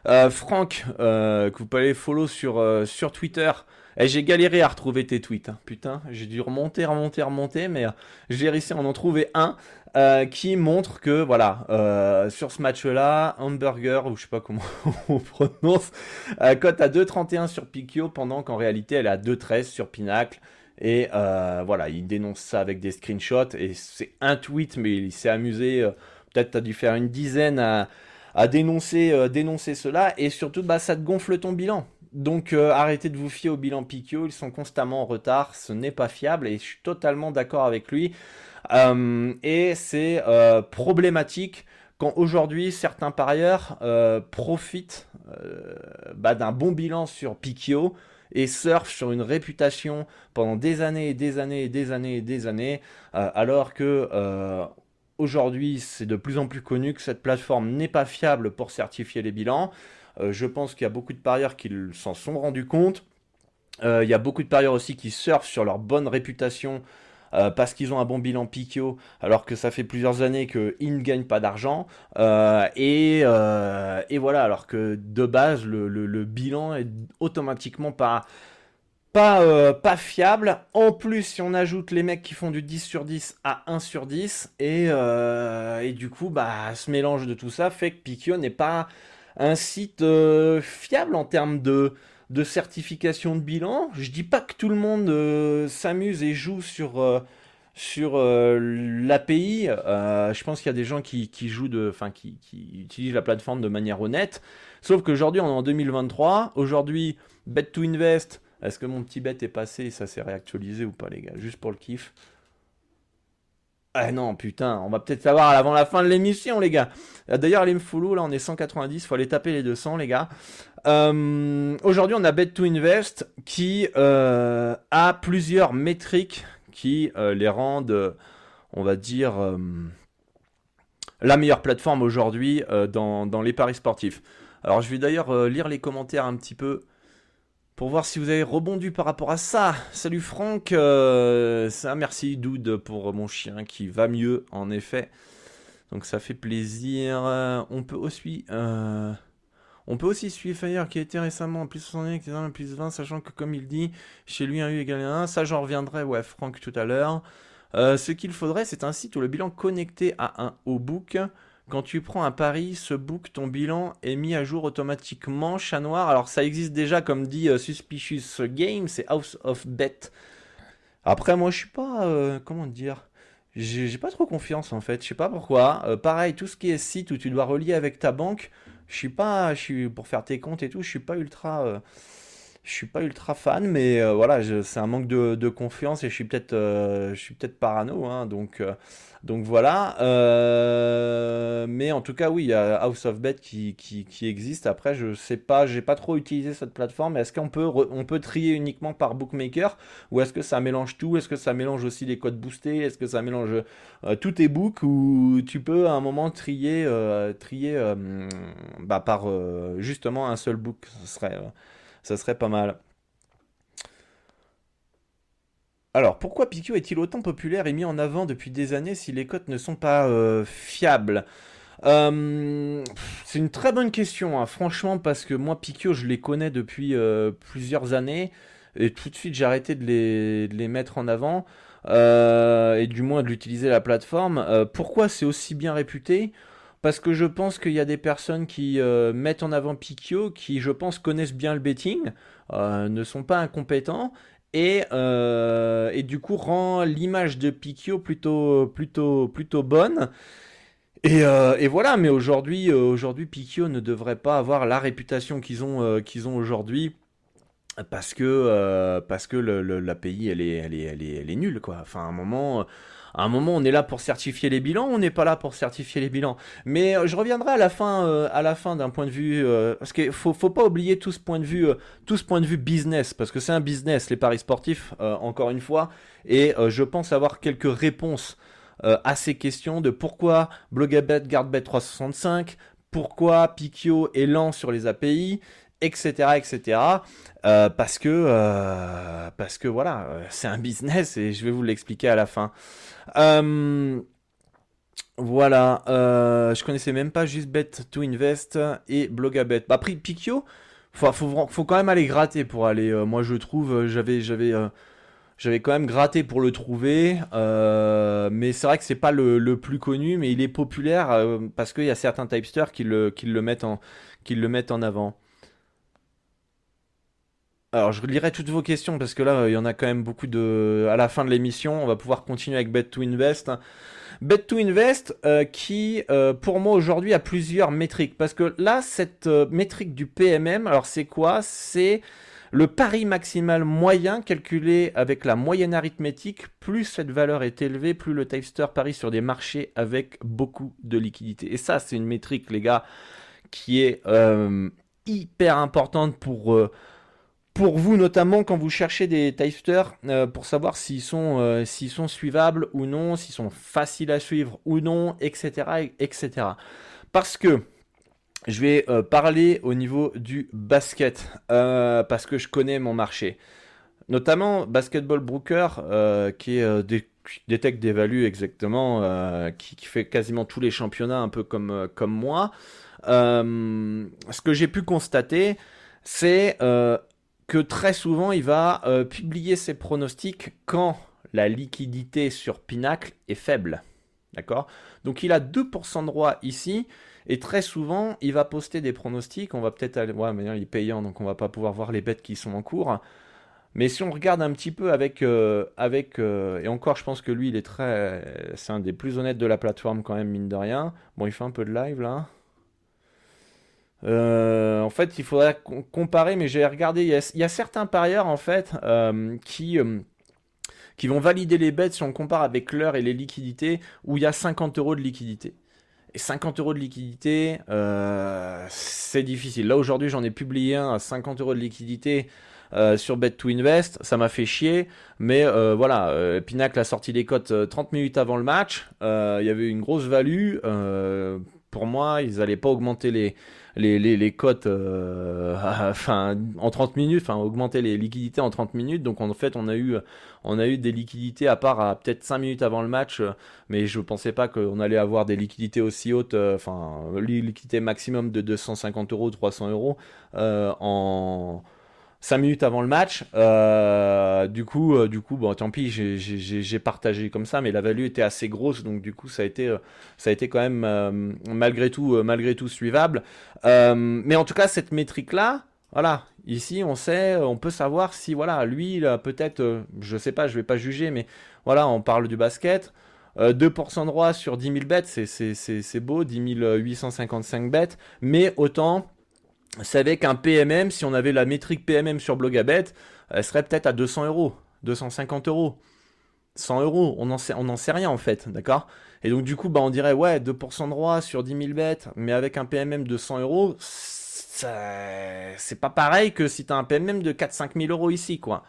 euh, Franck, euh, que vous pouvez follow sur, euh, sur Twitter. Eh, j'ai galéré à retrouver tes tweets. Hein. Putain, j'ai dû remonter, remonter, remonter, mais j'ai réussi à en trouver un qui montre que, voilà, sur ce match-là, Hamburger, ou je sais pas comment on prononce, cote à 2,31 sur Pikio, pendant qu'en réalité, elle est à 2,13 sur Pinacle. Et voilà, il dénonce ça avec des screenshots. Et c'est un tweet, mais il s'est amusé. Peut-être tu as dû faire une dizaine à dénoncer, euh, dénoncer cela et surtout bah, ça te gonfle ton bilan. Donc euh, arrêtez de vous fier au bilan Pikio, ils sont constamment en retard, ce n'est pas fiable et je suis totalement d'accord avec lui. Euh, et c'est problématique quand aujourd'hui certains parieurs profitent bah, d'un bon bilan sur Pikio et sur une réputation pendant des années et des années et des années et des années, alors que Aujourd'hui, c'est de plus en plus connu que cette plateforme n'est pas fiable pour certifier les bilans. Euh, je pense qu'il y a beaucoup de parieurs qui s'en sont rendus compte. Euh, il y a beaucoup de parieurs aussi qui surfent sur leur bonne réputation euh, parce qu'ils ont un bon bilan Pikio, alors que ça fait plusieurs années qu'ils ne gagnent pas d'argent. Et, voilà, alors que de base, le, bilan est automatiquement pas euh, fiable. En plus, si on ajoute les mecs qui font du 10 sur 10 à 1 sur 10, euh, et, du coup, bah, ce mélange de tout ça fait que Pikio n'est pas un site euh, fiable en termes de, de certification de bilan. Je dis pas que tout le monde s'amuse et joue sur, sur l'API. je pense qu'il y a des gens qui, jouent de, utilisent la plateforme de manière honnête. Sauf qu'aujourd'hui, on est en 2023. Aujourd'hui, Bet2Invest est-ce que mon petit bête est passé et ça s'est réactualisé ou pas, les gars? Juste pour le kiff. Ah non, putain, on va peut-être savoir avant la fin de l'émission, les gars. Euh, d'ailleurs, les Mfoulou, là, on est 190, faut aller taper les 200, les gars. Euh, aujourd'hui, on a Bet2Invest qui euh, a plusieurs métriques qui les rendent, on va dire, la meilleure plateforme aujourd'hui dans, les paris sportifs. Alors, je vais d'ailleurs lire les commentaires un petit peu pour voir si vous avez rebondi par rapport à ça. Salut Franck, euh, ça, merci Dude pour mon chien qui va mieux en effet. Donc ça fait plaisir. on peut aussi, euh, On peut aussi suivre Fire qui a été récemment en plus 61, qui est plus 20, sachant que comme il dit, chez lui un U égale 1. Ça j'en reviendrai, ouais, Franck tout à l'heure. Euh, ce qu'il faudrait, c'est un site où le bilan connecté à un au book. Quand tu prends un pari, ce book, ton bilan est mis à jour automatiquement. Chat noir, alors ça existe déjà, comme dit euh, Suspicious Game, c'est House of Bet. Après, moi, je suis pas. Euh, comment dire j'ai pas trop confiance en fait, je sais pas pourquoi. pareil, tout ce qui est site où tu dois relier avec ta banque, je suis pas, pour faire tes comptes et tout, je suis pas ultra, je suis pas ultra fan, mais voilà, c'est un manque de, confiance et je suis peut-être, je suis peut-être parano, hein, donc donc voilà. Euh, mais en tout cas, oui, il y a House of Bet qui, qui, existe. Après, je sais pas, j'ai pas trop utilisé cette plateforme. Est-ce qu'on peut, on peut trier uniquement par bookmaker ou est-ce que ça mélange tout? Est-ce que ça mélange aussi les codes boostés? Est-ce que ça mélange euh, tous tes books ou tu peux à un moment trier, euh, trier bah, par justement un seul book? Serait, ça serait pas mal. Alors, pourquoi Pikio est-il autant populaire et mis en avant depuis des années si les cotes ne sont pas euh, fiables? Euh, C'est une très bonne question, hein. franchement, parce que moi, Pikio, je les connais depuis euh, plusieurs années, et tout de suite, j'ai arrêté de les, mettre en avant, et du moins de l'utiliser la plateforme. pourquoi c'est aussi bien réputé? Parce que je pense qu'il y a des personnes qui mettent en avant Pikio, qui je pense connaissent bien le betting, ne sont pas incompétents euh, et, du coup rend l'image de Pikio plutôt, plutôt, plutôt bonne. Et, euh, voilà, mais aujourd'hui, euh, aujourd'hui, Pikio ne devrait pas avoir la réputation qu'ils ont, qu'ils ont aujourd'hui parce que, parce que elle est, elle, est, elle, est, elle est nulle quoi. Enfin, à un moment, à un moment, on est là pour certifier les bilans, on n'est pas là pour certifier les bilans. Mais euh, je reviendrai à la fin, euh, à la fin d'un point de vue, euh, parce qu'il faut, faut pas oublier tout ce point de vue, tout ce point de vue business, parce que c'est un business, les paris sportifs, encore une fois, et je pense avoir quelques réponses à ces questions de pourquoi Blogabet garde Bet 365, pourquoi Pikio est lent sur les API, etc., etc. parce que parce que voilà, c'est un business et je vais vous l'expliquer à la fin. Euh, voilà, euh, je connaissais même pas juste Bet to Invest et Blogabet. Bah, après, Pikio, faut, faut, quand même aller gratter pour aller. Euh, moi, je trouve, j'avais, j'avais, j'avais quand même gratté pour le trouver, mais c'est vrai que c'est pas le, plus connu, mais il est populaire parce qu'il y a certains typesters qui le mettent en avant. Alors, je lirai toutes vos questions parce que là, il y en a quand même beaucoup de. À la fin de l'émission, on va pouvoir continuer avec Bet to Invest. Bet to Invest, euh, qui, euh, pour moi aujourd'hui, a plusieurs métriques. Parce que là, cette euh, métrique du PMM, alors c'est quoi? C'est le pari maximal moyen calculé avec la moyenne arithmétique. Plus cette valeur est élevée, plus le tipster parie sur des marchés avec beaucoup de liquidité. Et ça, c'est une métrique, les gars, qui est hyper importante pour pour vous notamment quand vous cherchez des tipsters euh, pour savoir s'ils sont, euh, sont suivables ou non, s'ils sont faciles à suivre ou non, etc. etc. Parce que je vais euh, parler au niveau du basket, parce que je connais mon marché. Notamment Basketball Broker, qui détecte des values exactement, qui, qui, fait quasiment tous les championnats un peu comme, comme moi. ce que j'ai pu constater, c'est que très souvent il va euh, publier ses pronostics quand la liquidité sur Pinacle est faible. D'accord? Donc il a 2% de droit ici. Et très souvent, il va poster des pronostics. On va peut-être aller. Ouais, mais il est payant, donc on va pas pouvoir voir les bêtes qui sont en cours. Mais si on regarde un petit peu avec. Euh, avec euh, et encore, je pense que lui, il est très. C'est un des plus honnêtes de la plateforme, quand même, mine de rien. Bon, il fait un peu de live là. Euh, en fait, il faudrait comparer, mais j'ai regardé, il y, a, certains parieurs en fait euh, qui, euh, qui vont valider les bêtes si on compare avec l'heure et les liquidités, où il y a 50 euros de liquidité. Et 50 euros de liquidité, c'est difficile. Là aujourd'hui, j'en ai publié un à 50 euros de liquidité. sur Bet to Invest, ça m'a fait chier, mais voilà, Pinacle a sorti les cotes 30 minutes avant le match, il y avait une grosse value, pour moi, ils n'allaient pas augmenter les, les, les, les cotes enfin, en 30 minutes, enfin augmenter les liquidités en 30 minutes. Donc en fait, on a eu, on a eu des liquidités à part à peut-être 5 minutes avant le match, mais je pensais pas qu'on allait avoir des liquidités aussi hautes, enfin liquidité maximum de 250 euros, 300 euros en 5 minutes avant le match. Euh, du coup, euh, du coup, bon, tant pis, j'ai partagé comme ça, mais la value était assez grosse, donc du coup, ça a été, euh, ça a été quand même malgré tout, malgré tout suivable. mais en tout cas, cette métrique-là, voilà, ici, on sait, on peut savoir si, voilà, lui, peut-être, je sais pas, je vais pas juger, mais voilà, on parle du basket. 2% de droit sur 10 000 bêtes, c'est beau, 10 855 bêtes, mais autant c'est avec un PMM, si on avait la métrique PMM sur Blogabet, elle serait peut-être à 200 euros, 250 euros, 100 euros, on n'en sait, sait rien en fait, d'accord? Et donc du coup, bah, on dirait, ouais, 2% de droit sur 10 000 bêtes, mais avec un PMM de 100 euros, c'est pas pareil que si tu as un PMM de 4-5 000 euros ici, quoi.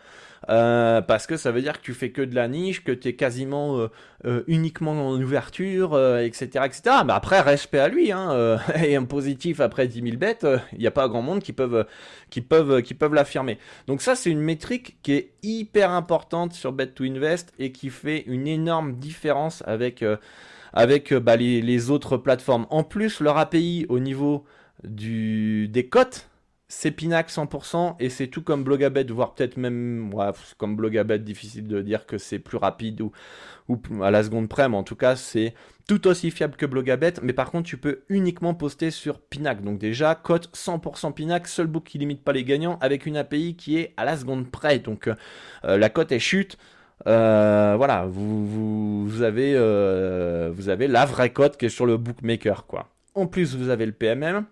Euh, parce que ça veut dire que tu fais que de la niche, que tu es quasiment euh, euh, uniquement en ouverture, etc., etc. Mais après, respect à lui, hein, et un positif après 10 000 bêtes, il n'y a pas grand monde qui peuvent, qui peuvent, qui peuvent l'affirmer. Donc ça, c'est une métrique qui est hyper importante sur Bet to Invest et qui fait une énorme différence avec, avec bah, les, autres plateformes. En plus, leur API au niveau du, des cotes, c'est Pinac 100% et c'est tout comme Blogabet, voire peut-être même ouais, comme Blogabet, difficile de dire que c'est plus rapide ou, à la seconde près, mais en tout cas c'est tout aussi fiable que Blogabet, mais par contre tu peux uniquement poster sur Pinac. Donc déjà, cote 100% Pinac, seul book qui limite pas les gagnants avec une API qui est à la seconde près. Donc euh, la cote est chute. Euh, voilà, vous, avez, euh, vous avez la vraie cote qui est sur le bookmaker quoi. En plus, vous avez le PMM,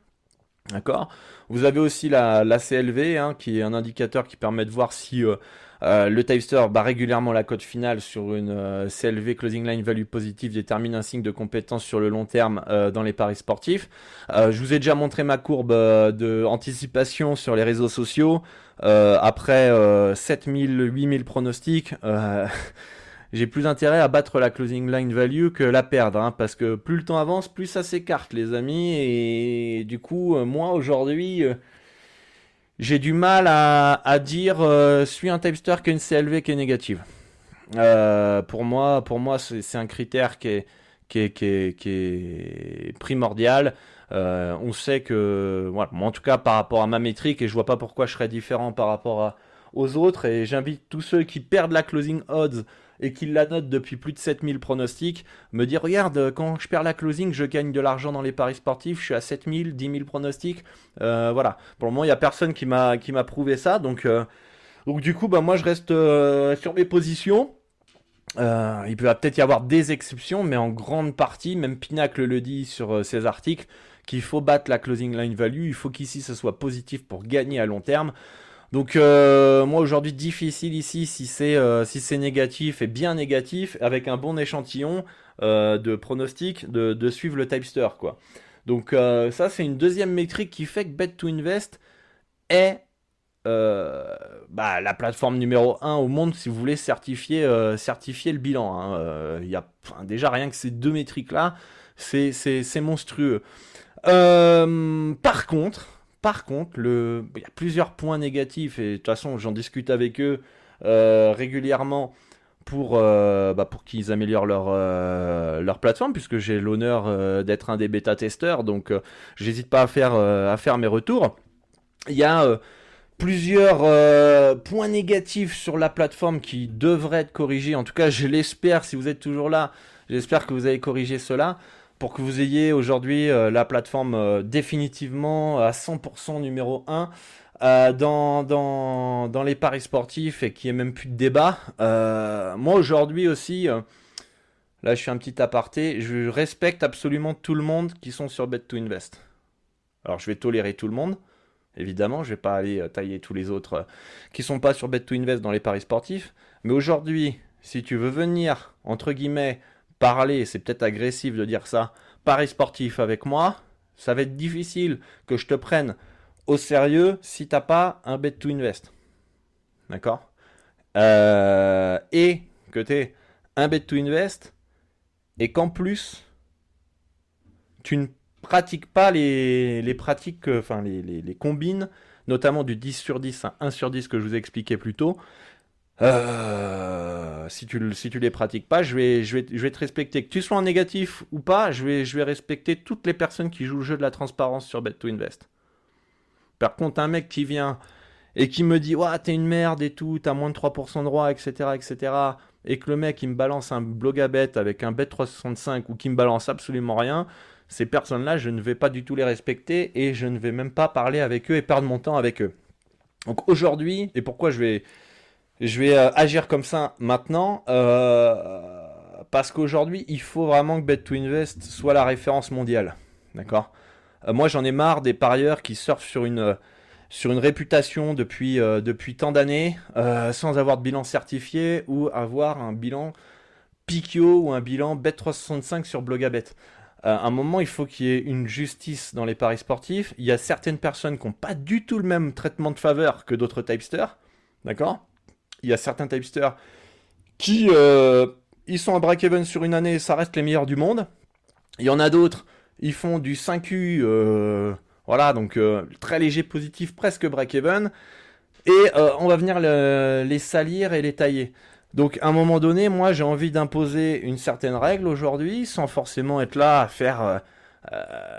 d'accord vous avez aussi la, CLV, hein, qui est un indicateur qui permet de voir si euh, euh, le Typester bat régulièrement la cote finale sur une euh, CLV Closing Line Value positive détermine un signe de compétence sur le long terme dans les paris sportifs. je vous ai déjà montré ma courbe de anticipation sur les réseaux sociaux. après 7000, 8000 pronostics, j'ai plus intérêt à battre la closing line value que la perdre, hein, parce que plus le temps avance, plus ça s'écarte, les amis, et du coup, euh, moi aujourd'hui, euh, j'ai du mal à, dire euh, suis un typester qui a une CLV qui est négative. pour moi, pour moi, c'est un critère qui est, qui est, qui est, primordial. on sait que, moi en tout cas par rapport à ma métrique, et je vois pas pourquoi je serais différent par rapport à, aux autres, et j'invite tous ceux qui perdent la closing odds et qu'il la note depuis plus de 7000 pronostics, me dire regarde, quand je perds la closing, je gagne de l'argent dans les paris sportifs, je suis à 7000, 10 000 pronostics. Euh, voilà. Pour le moment, il n'y a personne qui m'a prouvé ça. Donc, euh, donc du coup, bah, moi, je reste euh, sur mes positions. il peut peut-être y avoir des exceptions, mais en grande partie, même Pinacle le dit sur ses articles, qu'il faut battre la closing line value. Il faut qu'ici, ce soit positif pour gagner à long terme. Donc euh, moi aujourd'hui difficile ici si c'est euh, si c'est négatif et bien négatif avec un bon échantillon euh, de pronostic de, suivre le typester quoi. Donc ça c'est une deuxième métrique qui fait que Bet to Invest est bah, la plateforme numéro 1 au monde si vous voulez certifier certifier le bilan. Hein. Y a déjà rien que ces deux métriques là c'est monstrueux. par contre par contre, il y a plusieurs points négatifs et de toute façon, j'en discute avec eux euh, régulièrement pour, euh, bah, pour qu'ils améliorent leur, euh, leur plateforme, puisque j'ai l'honneur d'être un des bêta-testeurs, donc j'hésite pas à faire, à faire mes retours. Il y a plusieurs points négatifs sur la plateforme qui devraient être corrigés, en tout cas je l'espère, si vous êtes toujours là, j'espère que vous avez corrigé cela pour que vous ayez aujourd'hui euh, la plateforme euh, définitivement à 100% numéro 1 euh, dans, dans, dans, les paris sportifs et qui n'y ait même plus de débat. moi aujourd'hui aussi, là je fais un petit aparté, je respecte absolument tout le monde qui sont sur Bet2Invest. Alors je vais tolérer tout le monde. Évidemment, je vais pas aller tailler tous les autres qui sont pas sur Bet2Invest dans les paris sportifs. Mais aujourd'hui, si tu veux venir, entre guillemets, parler, c'est peut-être agressif de dire ça, paris sportif avec moi, ça va être difficile que je te prenne au sérieux si t'as pas un bet to invest. D'accord? Euh, Et que tu es un bet to invest et qu'en plus tu ne pratique pas les, pratiques, enfin les, les, les combines, notamment du 10 sur 10 1 sur 10 que je vous ai expliqué plus tôt, euh, si, tu, si les pratiques pas, je vais, te respecter. Que tu sois en négatif ou pas, je vais, je vais respecter toutes les personnes qui jouent le jeu de la transparence sur Bet to Invest. Par contre, un mec qui vient et qui me dit Ouais, t'es une merde et tout, t'as moins de 3% de droit, etc., etc., et que le mec il me balance un blog à bet avec un bet 365 ou qui me balance absolument rien, ces personnes-là, je ne vais pas du tout les respecter et je ne vais même pas parler avec eux et perdre mon temps avec eux. Donc aujourd'hui, et pourquoi je vais je vais euh, agir comme ça maintenant euh, parce qu'aujourd'hui, il faut vraiment que Bet2Invest soit la référence mondiale. D'accord? Euh, Moi, j'en ai marre des parieurs qui surfent sur une, sur une réputation depuis, depuis tant d'années sans avoir de bilan certifié ou avoir un bilan Pikio ou un bilan Bet365 sur Blogabet. à un moment, il faut qu'il y ait une justice dans les paris sportifs. Il y a certaines personnes qui n'ont pas du tout le même traitement de faveur que d'autres typesters. D'accord? Il y a certains typesters qui euh, ils sont à break-even sur une année, ça reste les meilleurs du monde. Il y en a d'autres, ils font du 5U, euh, voilà, donc euh, très léger positif, presque break-even. Et on va venir les salir et les tailler. Donc à un moment donné, moi j'ai envie d'imposer une certaine règle aujourd'hui, sans forcément être là à faire,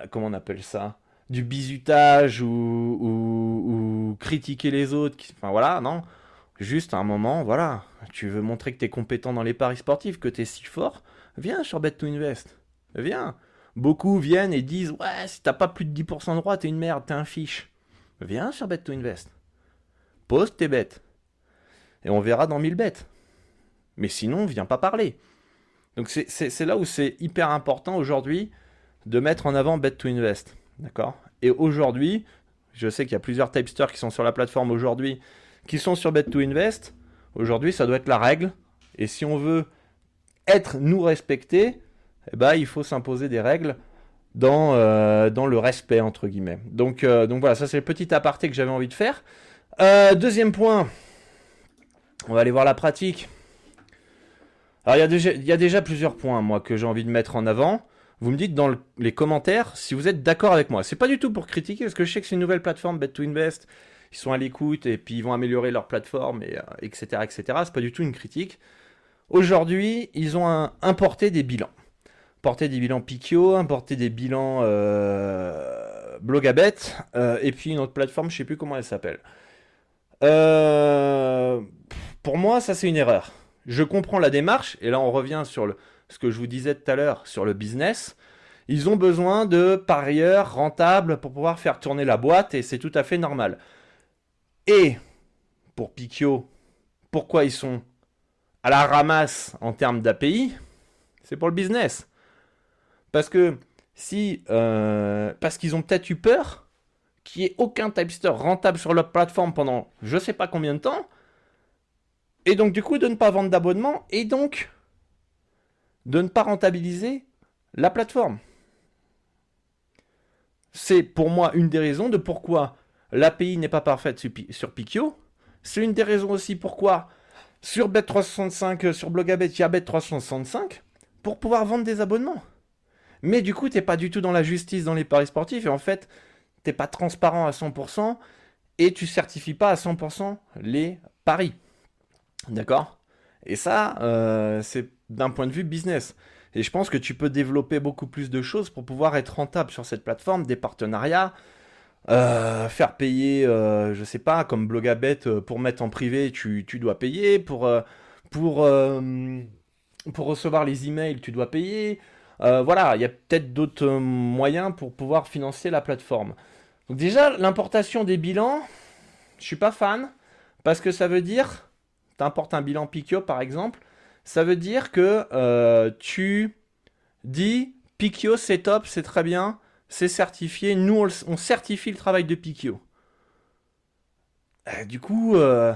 comment on appelle ça du bizutage ou, ou, critiquer les autres. Enfin voilà, non. Juste à un moment, voilà, tu veux montrer que tu es compétent dans les paris sportifs, que tu es si fort, viens sur Bet2Invest. Viens. Beaucoup viennent et disent Ouais, si t'as pas plus de 10% de droit, t'es une merde, t'es un fiche. Viens sur Bet2Invest. Pose tes bêtes. Et on verra dans 1000 bêtes. Mais sinon, viens pas parler. Donc c'est là où c'est hyper important aujourd'hui de mettre en avant Bet2Invest. D'accord? Et aujourd'hui, je sais qu'il y a plusieurs typesters qui sont sur la plateforme aujourd'hui qui sont sur Bet2Invest, aujourd'hui, ça doit être la règle. Et si on veut être nous respectés, eh ben, il faut s'imposer des règles dans, euh, le respect, entre guillemets. Donc, euh, donc voilà, ça c'est le petit aparté que j'avais envie de faire. Euh, deuxième point, on va aller voir la pratique. Alors il y, a déjà, il y a déjà plusieurs points, moi, que j'ai envie de mettre en avant. Vous me dites dans les commentaires si vous êtes d'accord avec moi. C'est pas du tout pour critiquer, parce que je sais que c'est une nouvelle plateforme, Bet2Invest sont à l'écoute et puis ils vont améliorer leur plateforme, et, etc. Euh, etc. C'est pas du tout une critique. Aujourd'hui, ils ont importé des bilans. Importé des bilans Pikio, importé des bilans euh, Blogabet, euh, et puis une autre plateforme, je sais plus comment elle s'appelle. pour moi, ça c'est une erreur. Je comprends la démarche, et là on revient sur le, ce que je vous disais tout à l'heure sur le business. Ils ont besoin de parieurs rentables pour pouvoir faire tourner la boîte, et c'est tout à fait normal. Et pour Pikio, pourquoi ils sont à la ramasse en termes d'API C'est pour le business. Parce que si. Euh, parce qu'ils ont peut-être eu peur qu'il n'y ait aucun typester rentable sur leur plateforme pendant je ne sais pas combien de temps. Et donc, du coup, de ne pas vendre d'abonnement et donc de ne pas rentabiliser la plateforme. C'est pour moi une des raisons de pourquoi l'API n'est pas parfaite sur Pikio. C'est une des raisons aussi pourquoi sur Bet365, euh, sur Blogabet, il y a Bet365 pour pouvoir vendre des abonnements. Mais du coup, tu n'es pas du tout dans la justice dans les paris sportifs et en fait, tu n'es pas transparent à 100% et tu certifies pas à 100% les paris. D'accord? Et ça, euh, c'est d'un point de vue business. Et je pense que tu peux développer beaucoup plus de choses pour pouvoir être rentable sur cette plateforme, des partenariats, euh, faire payer, euh, je sais pas, comme Blogabet, euh, pour mettre en privé, tu, dois payer. Pour, pour, pour recevoir les emails, tu dois payer. voilà, il y a peut-être d'autres moyens pour pouvoir financer la plateforme. Donc déjà, l'importation des bilans, je suis pas fan, parce que ça veut dire, tu importes un bilan Pikio par exemple, ça veut dire que tu dis Pikio c'est top, c'est très bien, c'est certifié. Nous, on, certifie le travail de Pikio. Euh, du coup, euh,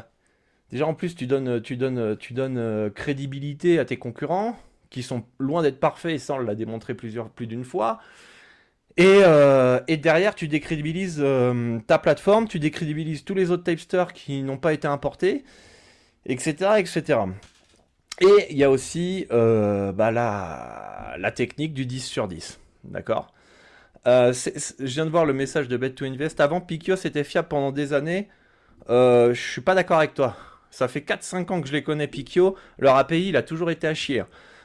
déjà en plus, tu donnes, tu donnes, tu donnes euh, crédibilité à tes concurrents, qui sont loin d'être parfaits, et ça, on l'a démontré plusieurs, plus d'une fois. Et, derrière, tu décrédibilises ta plateforme, tu décrédibilises tous les autres tapesters qui n'ont pas été importés, etc. etc. Et il y a aussi bah, la, la technique du 10 sur 10. D'accord? Euh, je viens de voir le message de Bet to Invest. Avant, Pikio c'était fiable pendant des années. Euh, je suis pas d'accord avec toi. Ça fait 4-5 ans que je les connais, Pikio. Leur API, il a toujours été à chier.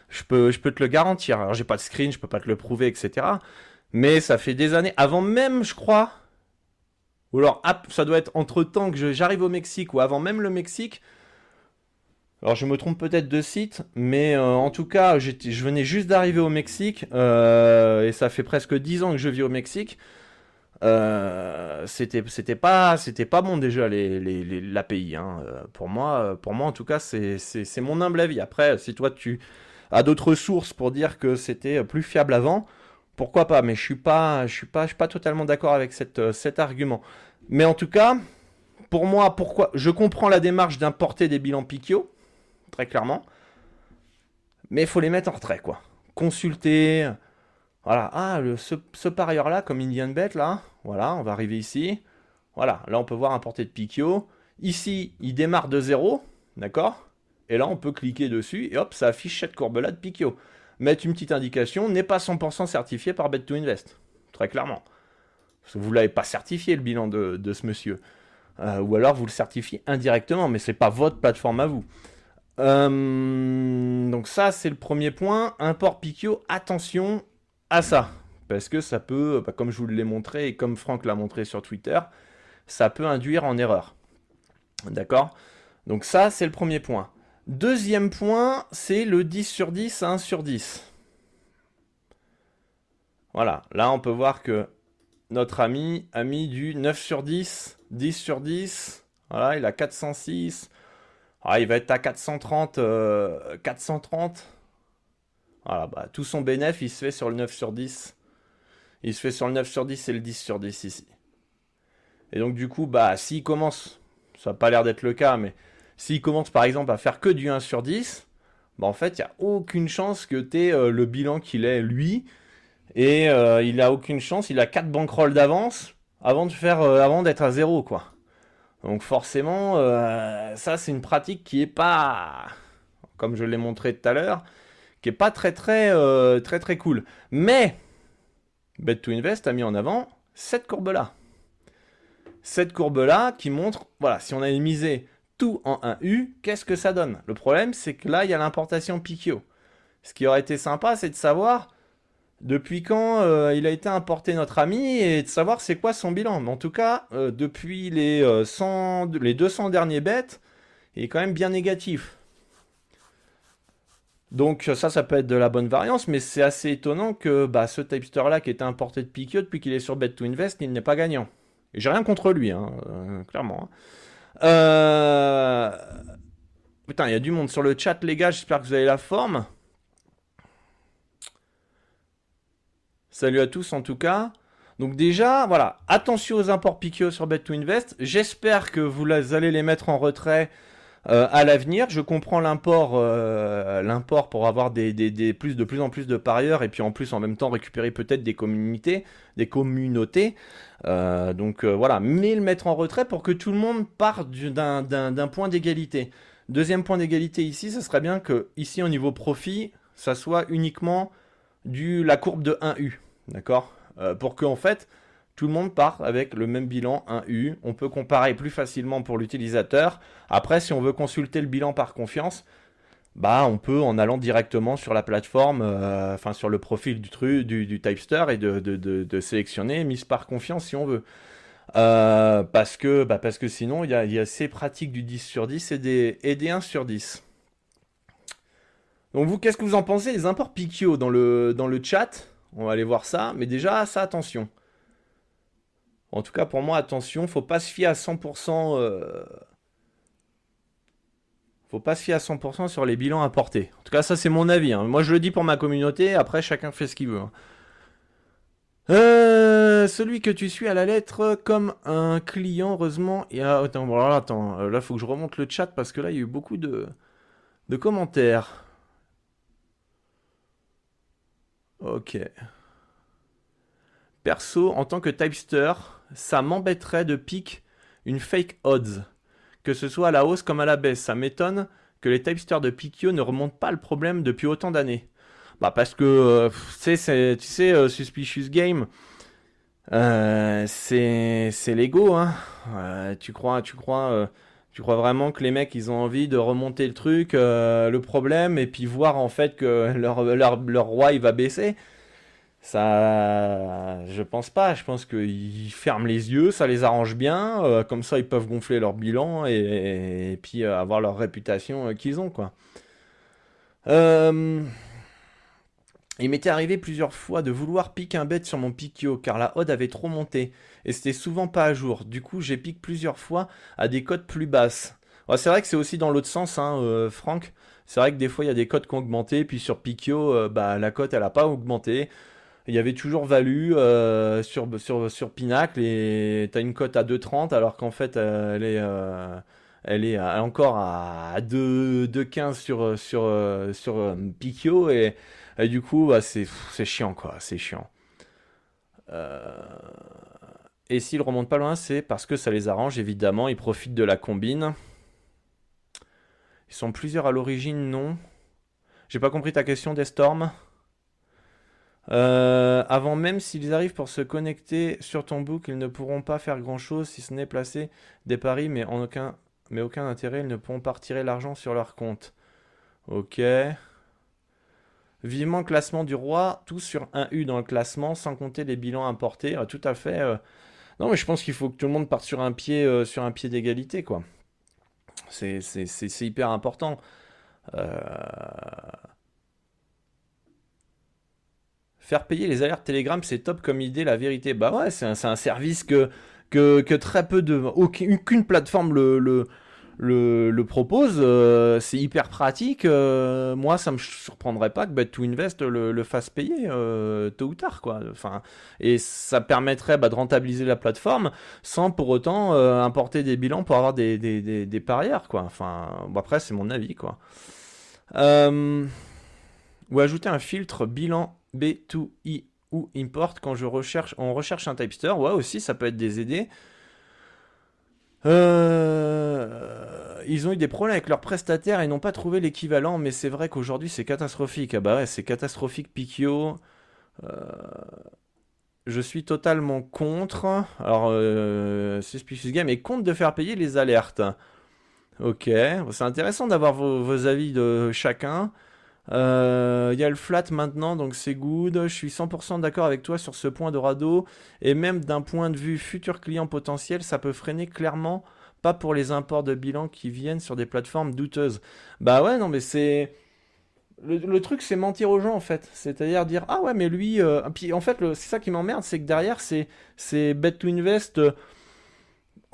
Je peux, je peux te le garantir. Alors, j'ai pas de screen, je peux pas te le prouver, etc. Mais ça fait des années, avant même, je crois. Ou alors, ça doit être entre temps que j'arrive au Mexique ou avant même le Mexique. Alors je me trompe peut-être de site, mais euh, en tout cas, je venais juste d'arriver au Mexique, euh, et ça fait presque 10 ans que je vis au Mexique. Euh, c'était pas bon déjà l'API hein. pour moi pour moi en tout cas c'est, mon humble avis après si toi tu as d'autres sources pour dire que c'était plus fiable avant pourquoi pas? Mais je suis pas suis pas totalement d'accord avec cet argument mais en tout cas pour moi pourquoi je comprends la démarche d'importer des bilans Pikio très clairement. Mais il faut les mettre en retrait, quoi. Consulter. Voilà. Ah, le, ce, parieur-là, comme Indian Bet, là. Voilà, on va arriver ici. Voilà. Là, on peut voir un porté de Pikio. Ici, il démarre de zéro. D'accord Et là, on peut cliquer dessus. Et hop, ça affiche cette courbe-là de Pikio. Mettre une petite indication. N'est pas 100% certifié par Bet2Invest. Très clairement. Vous ne l'avez pas certifié, le bilan de, ce monsieur. Euh, ou alors, vous le certifiez indirectement. Mais ce n'est pas votre plateforme à vous. Euh, donc ça, c'est le premier point. Import Pikio, attention à ça. Parce que ça peut, bah, comme je vous l'ai montré et comme Franck l'a montré sur Twitter, ça peut induire en erreur. D'accord? Donc ça, c'est le premier point. Deuxième point, c'est le 10 sur 10 à 1 sur 10. Voilà, là on peut voir que notre ami a mis du 9 sur 10, 10 sur 10. Voilà, il a 406, ah, il va être à 430. 430. Euh, voilà, bah, tout son bénéfice, il se fait sur le 9 sur 10. Il se fait sur le 9 sur 10 et le 10 sur 10 ici. Et donc, du coup, bah, s'il commence, ça n'a pas l'air d'être le cas, mais s'il commence par exemple à faire que du 1 sur 10, bah, en fait, il n'y a aucune chance que tu aies euh, le bilan qu'il est lui. Et euh, il a aucune chance, il a 4 bankrolls d'avance avant avant d'être à 0 quoi. Donc forcément, euh, ça c'est une pratique qui est pas, comme je l'ai montré tout à l'heure, qui est pas très très euh, très très cool. Mais Bet 2 Invest a mis en avant cette courbe là. Cette courbe là qui montre, voilà, si on avait misé tout en 1U, qu'est-ce que ça donne? Le problème c'est que là il y a l'importation Pikio. Ce qui aurait été sympa c'est de savoir depuis quand euh, il a été importé notre ami et de savoir c'est quoi son bilan. Mais en tout cas, euh, depuis les, 100, euh, les 200 derniers bêtes, il est quand même bien négatif. Donc ça, ça peut être de la bonne variance, mais c'est assez étonnant que bah, ce typester-là qui était importé de Pikio depuis qu'il est sur Bet2Invest, il n'est pas gagnant. Et j'ai rien contre lui, hein, clairement. Hein. Putain, il y a du monde sur le chat, les gars, j'espère que vous avez la forme. Salut à tous en tout cas. Donc déjà, voilà, attention aux imports Pikio sur Bet2Invest. J'espère que vous allez les mettre en retrait euh, à l'avenir. Je comprends l'import, euh, pour avoir des, plus de plus en plus de parieurs et puis en plus en même temps récupérer peut-être des communautés, des communautés. Euh, donc voilà, mais le mettre en retrait pour que tout le monde parte d'un point d'égalité. Deuxième point d'égalité ici, ce serait bien que ici au niveau profit, ça soit uniquement du la courbe de 1U. D'accord euh, Pour que, en fait, tout le monde parte avec le même bilan, un U. On peut comparer plus facilement pour l'utilisateur. Après, si on veut consulter le bilan par confiance, bah, on peut en allant directement sur la plateforme, euh, enfin sur le profil du, du, du Typester et de, sélectionner mise par confiance si on veut. Euh, parce, que, bah, parce que sinon, il y a, ces pratiques du 10 sur 10 et des, et des 1 sur 10. Donc vous, qu'est-ce que vous en pensez Les imports Pikio dans le, dans le chat? On va aller voir ça. Mais déjà, ça, attention. En tout cas, pour moi, attention, faut pas se fier à 100%. Euh... Faut pas se fier à 100% sur les bilans apportés. En tout cas, ça, c'est mon avis. Hein. Moi, je le dis pour ma communauté. Après, chacun fait ce qu'il veut. Hein. Euh, celui que tu suis à la lettre comme un client, heureusement. Et attends, bon, attends, euh, là, faut que je remonte le chat parce que là, il y a eu beaucoup de, de commentaires. Ok. Perso, en tant que typester, ça m'embêterait de pique une fake odds. Que ce soit à la hausse comme à la baisse. Ça m'étonne que les typesters de Pikio ne remontent pas le problème depuis autant d'années. Bah parce que, euh, tu sais, euh, Suspicious Game, Euh, c'est l'ego, hein. Tu crois, tu crois, tu crois vraiment que les mecs ils ont envie de remonter le truc, le problème, et puis voir en fait que leur, leur, leur roi il va baisser? Ça, je pense pas. Je pense qu'ils ferment les yeux, ça les arrange bien. comme ça, ils peuvent gonfler leur bilan et, puis avoir leur réputation qu'ils ont, quoi. Euh, il m'était arrivé plusieurs fois de vouloir piquer un bête sur mon Pikio car la odd avait trop monté et c'était souvent pas à jour. Du coup, j'ai piqué plusieurs fois à des cotes plus basses. c'est vrai que c'est aussi dans l'autre sens, hein, euh, Franck. C'est vrai que des fois il y a des cotes qui ont augmenté, puis sur Pikio, euh, bah, la cote elle a pas augmenté. Il y avait toujours valu euh, sur, sur, sur Pinacle et t'as une cote à 2,30 alors qu'en fait elle est elle est encore à 2,15 sur, sur, sur Pikio et et du coup, bah, c'est chiant, quoi. C'est chiant. Euh, et s'ils remontent pas loin, c'est parce que ça les arrange, évidemment. Ils profitent de la combine. Ils sont plusieurs à l'origine, non J'ai pas compris ta question, Destorm. Euh, avant même s'ils arrivent pour se connecter sur ton book, ils ne pourront pas faire grand chose si ce n'est placer des paris, mais en aucun intérêt, ils ne pourront pas retirer l'argent sur leur compte. Ok. Vivement classement du roi, tout sur un U dans le classement, sans compter les bilans importés. tout à fait. Euh. Non, mais je pense qu'il faut que tout le monde parte sur un pied, euh, sur un pied d'égalité, quoi. C'est, hyper important. Euh. Faire payer les alertes Telegram, c'est top comme idée, la vérité. Bah ouais, c'est un, service que, que, très peu de. Aucune plateforme le, propose, euh, c'est hyper pratique. Euh, moi, ça me surprendrait pas que Bet to Invest le, fasse payer euh, tôt ou tard, quoi. Enfin, et ça permettrait bah, de rentabiliser la plateforme sans pour autant importer des bilans pour avoir des, des, parieurs, quoi. Enfin, bon, après, c'est mon avis, quoi. ou ajouter un filtre bilan B2I ou import quand je recherche, on recherche un typester. Ouais, aussi, ça peut être des idées. Euh, ils ont eu des problèmes avec leurs prestataires et n'ont pas trouvé l'équivalent, mais c'est vrai qu'aujourd'hui c'est catastrophique. Ah bah ouais, c'est catastrophique Pikio. Euh, je suis totalement contre. Alors, euh, Suspicious Game est contre de faire payer les alertes. Ok, c'est intéressant d'avoir vos, avis de chacun. Euh, il y a le flat maintenant, donc c'est good. Je suis 100% d'accord avec toi sur ce point de radeau. Et même d'un point de vue futur client potentiel, ça peut freiner clairement. Pas pour les imports de bilan qui viennent sur des plateformes douteuses. Bah ouais, non, mais c'est. Le, truc, c'est mentir aux gens en fait. C'est-à-dire dire Ah ouais, mais lui. Euh, puis en fait, c'est ça qui m'emmerde, c'est que derrière, c'est Bet to Invest. Euh,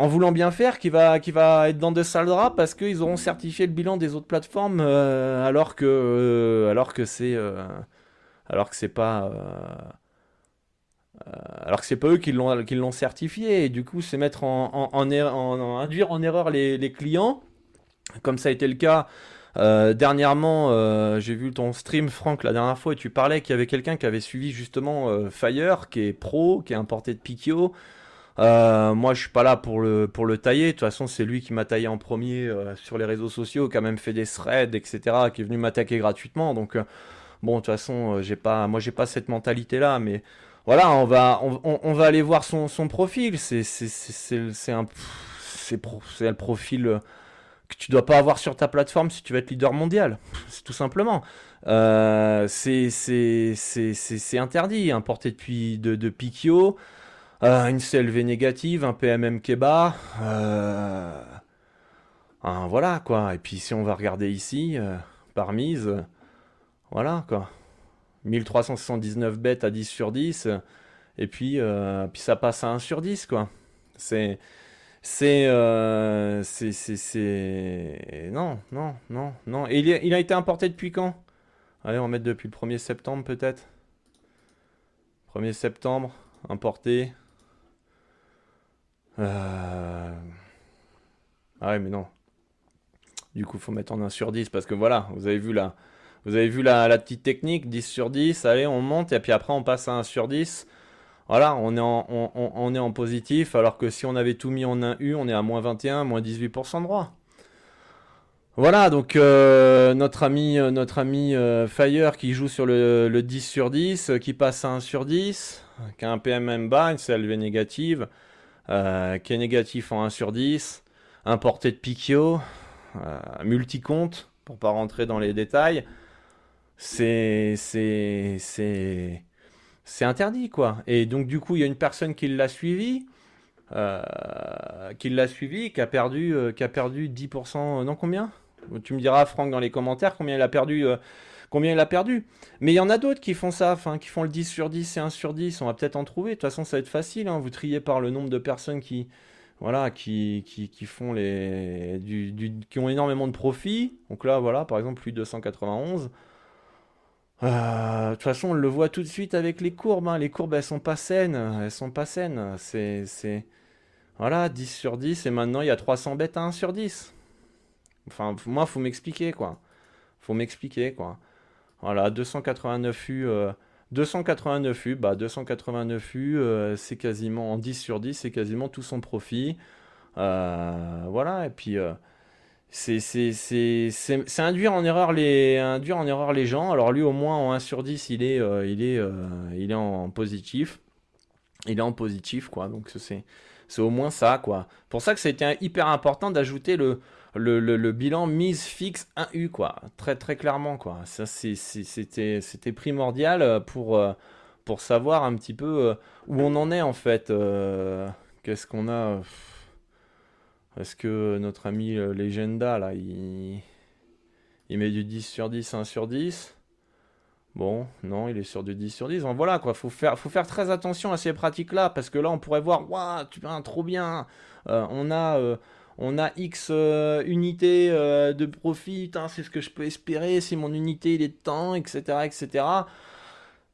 en voulant bien faire, qui va, qui va être dans de sales draps parce qu'ils auront certifié le bilan des autres plateformes euh, alors que, euh, alors que c'est, euh, alors que c'est pas, alors que c'est pas eux qui l'ont, qui l'ont certifié et du coup c'est mettre en, en, induire en erreur les, les, clients, comme ça a été le cas. dernièrement, j'ai vu ton stream, Franck, la dernière fois, et tu parlais qu'il y avait quelqu'un qui avait suivi justement Fire, qui est pro, qui est importé de Pikio, euh, moi, je suis pas là pour le, pour le tailler. De toute façon, c'est lui qui m'a taillé en premier euh, sur les réseaux sociaux, qui a même fait des threads, etc., qui est venu m'attaquer gratuitement. Donc, euh, bon, de toute façon, j'ai pas, moi, j'ai pas cette mentalité-là, mais voilà, on va, on, va aller voir son, son profil. C'est, c'est, c'est, un, c'est, le profil que tu dois pas avoir sur ta plateforme si tu veux être leader mondial. C'est tout simplement. c'est, c'est, interdit. Importé depuis de, de Pikio. Euh, une CLV négative, un PMM qui est bas. Euh, voilà quoi. Et puis si on va regarder ici, euh, par mise, voilà quoi. 1379 bêtes à 10 sur 10. Et puis, puis ça passe à 1 sur 10 quoi. C'est. C'est. c'est. C'est. Non, non, non, non. Et il, il a été importé depuis quand? Allez, on va mettre depuis le 1er septembre peut-être. 1er septembre, importé. Euh... Ah ouais, mais non. Du coup, il faut mettre en 1 sur 10 parce que voilà, vous avez vu la, vous avez vu la, petite technique, 10 sur 10, allez, on monte et puis après on passe à 1 sur 10. Voilà, on est en, positif alors que si on avait tout mis en 1U, on est à moins 21, moins 18% de droit. Voilà, donc euh, notre ami, euh, notre ami Fire qui joue sur le, 10 sur 10, qui passe à 1 sur 10, qui a un PMM bas, une CLV négative, qui est négatif en 1 sur 10, un porté de Picchio, multicompte, pour pas rentrer dans les détails. C'est, c'est, c'est, c'est interdit, quoi. Et donc, du coup, il y a une personne qui l'a suivi. qui l'a suivi, qui a perdu, qui a perdu 10%, non combien? Tu me diras, Franck, dans les commentaires, combien il a perdu. Combien il a perdu. Mais il y en a d'autres qui font ça, enfin, qui font le 10 sur 10 et 1 sur 10. On va peut-être en trouver. De toute façon, ça va être facile. Hein. Vous triez par le nombre de personnes qui, voilà, qui, qui, font les, du, qui ont énormément de profits. Donc là, voilà, par exemple, plus de 291. Euh, de toute façon, on le voit tout de suite avec les courbes. Hein. Les courbes, elles sont pas saines. Elles sont pas saines. C'est, c'est, voilà, 10 sur 10. Et maintenant, il y a 300 bêtes à 1 sur 10. Enfin, moi, faut m'expliquer, quoi. Faut m'expliquer, quoi. Voilà, 289 U. 289 U, bah 289 U, euh, c'est quasiment en 10 sur 10, c'est quasiment tout son profit. Euh, voilà, et puis euh, c'est induire en erreur les induire en erreur les gens. Alors lui au moins en 1 sur 10, il est il est il en positif. Il est en positif quoi. Donc c'est c'est au moins ça quoi. Pour ça que c'était hyper important d'ajouter le le, bilan mise fixe 1U, quoi. Très, très clairement, quoi. Ça, c'était, primordial euh, pour, euh, pour savoir un petit peu euh, où on en est, en fait. Qu'est-ce qu'on a Est-ce que notre ami Legenda, là, il, il met du 10 sur 10, 1 sur 10 Bon, non, il est sur du 10 sur 10. voilà, quoi. Faut faire, faut faire très attention à ces pratiques-là, parce que là, on pourrait voir, waouh, tu viens trop bien. on a on a X euh, unités euh, de profit, c'est ce que je peux espérer, si mon unité il est de temps, etc. etc.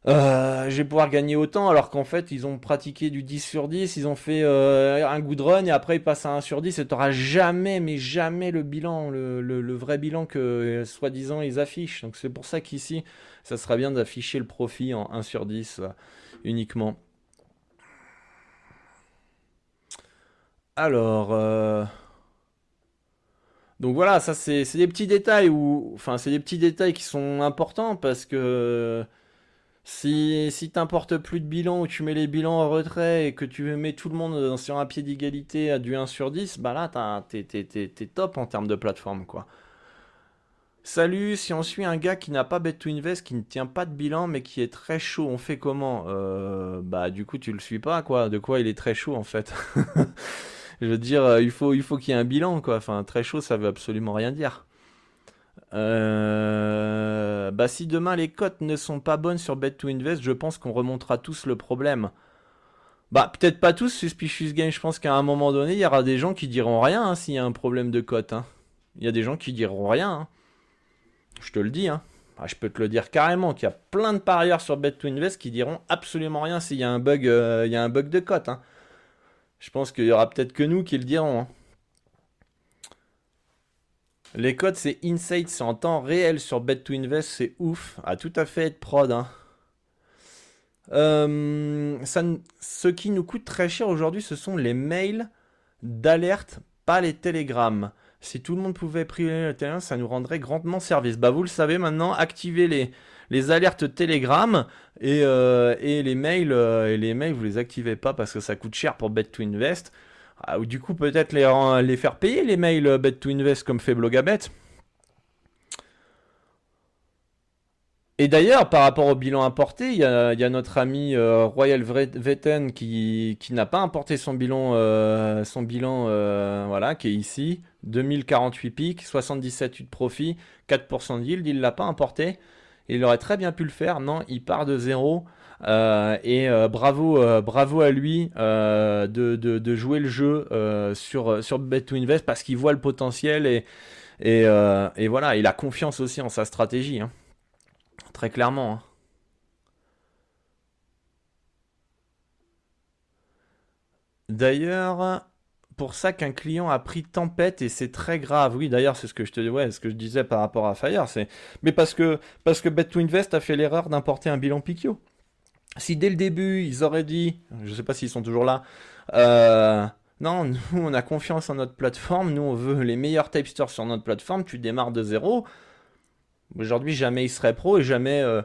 Euh, je vais pouvoir gagner autant alors qu'en fait ils ont pratiqué du 10 sur 10, ils ont fait un good run et après ils passent à 1 sur 10 et t'auras jamais mais jamais le bilan, le, vrai bilan que soi-disant ils affichent. Donc c'est pour ça qu'ici ça serait bien d'afficher le profit en 1 sur 10 uniquement. Alors... Donc voilà, ça c'est des petits détails ou enfin c'est des petits détails qui sont importants parce que si si t'importes plus de bilan ou tu mets les bilans en retrait et que tu mets tout le monde sur un pied d'égalité à du 1 sur 10, bah là t'es top en termes de plateforme quoi. Salut, si on suit un gars qui n'a pas bet to invest, qui ne tient pas de bilan mais qui est très chaud, on fait comment? Euh, Bah du coup tu le suis pas quoi. De quoi il est très chaud en fait? je veux dire, euh, il faut il faut qu'il y ait un bilan, quoi. Enfin, très chaud, ça veut absolument rien dire. Euh, bah, si demain les cotes ne sont pas bonnes sur Bet to Invest, je pense qu'on remontera tous le problème. Bah, peut-être pas tous, Suspicious Game. Je pense qu'à un moment donné, il y aura des gens qui diront rien hein, s'il y a un problème de cote. Hein. Il y a des gens qui diront rien. Hein. Je te le dis. Hein. Ah, je peux te le dire carrément qu'il y a plein de parieurs sur Bet to Invest qui diront absolument rien s'il y a un bug, euh, y a un bug de cote. Hein. Je pense qu'il y aura peut-être que nous qui le dirons. Hein. Les codes, c'est Insight, c'est en temps réel sur Bet 2 Invest, c'est ouf. À tout à fait être prod. Hein. Euh, ce qui nous coûte très cher aujourd'hui, ce sont les mails d'alerte, pas les télégrammes. Si tout le monde pouvait priver le télégramme, ça nous rendrait grandement service. Bah vous le savez maintenant, activez les, les alertes Telegram et, euh, et les mails euh, et les activez pas parce que ça coûte cher pour Bet to Invest. Ah, ou du coup peut-être les, faire payer les mails euh, Bet to Invest comme fait Blogabet. Et d'ailleurs, par rapport au bilan importé, il y a, notre ami Royal Vetten qui, n'a pas importé son bilan, son bilan voilà, qui est ici. 2048 pics, 77 de profit, 4% de yield, il l'a pas importé. Il aurait très bien pu le faire. Non, il part de zéro. Euh, et euh, bravo, euh, bravo à lui de, jouer le jeu sur, sur Bet Invest parce qu'il voit le potentiel et, et, voilà, il a confiance aussi en sa stratégie. Hein. Très clairement. Hein. D'ailleurs, pour ça qu'un client a pris tempête et c'est très grave. Oui, d'ailleurs, c'est ce que je te disais par rapport à Fire, c'est mais parce que parce que Bet2Invest a fait l'erreur d'importer un bilan Picchio. Si dès le début, ils auraient dit, je sais pas s'ils sont toujours là, euh, Non, nous, on a confiance en notre plateforme. Nous, on veut les meilleurs typesters sur notre plateforme. Tu démarres de zéro. Aujourd'hui, jamais il serait pro et jamais, euh,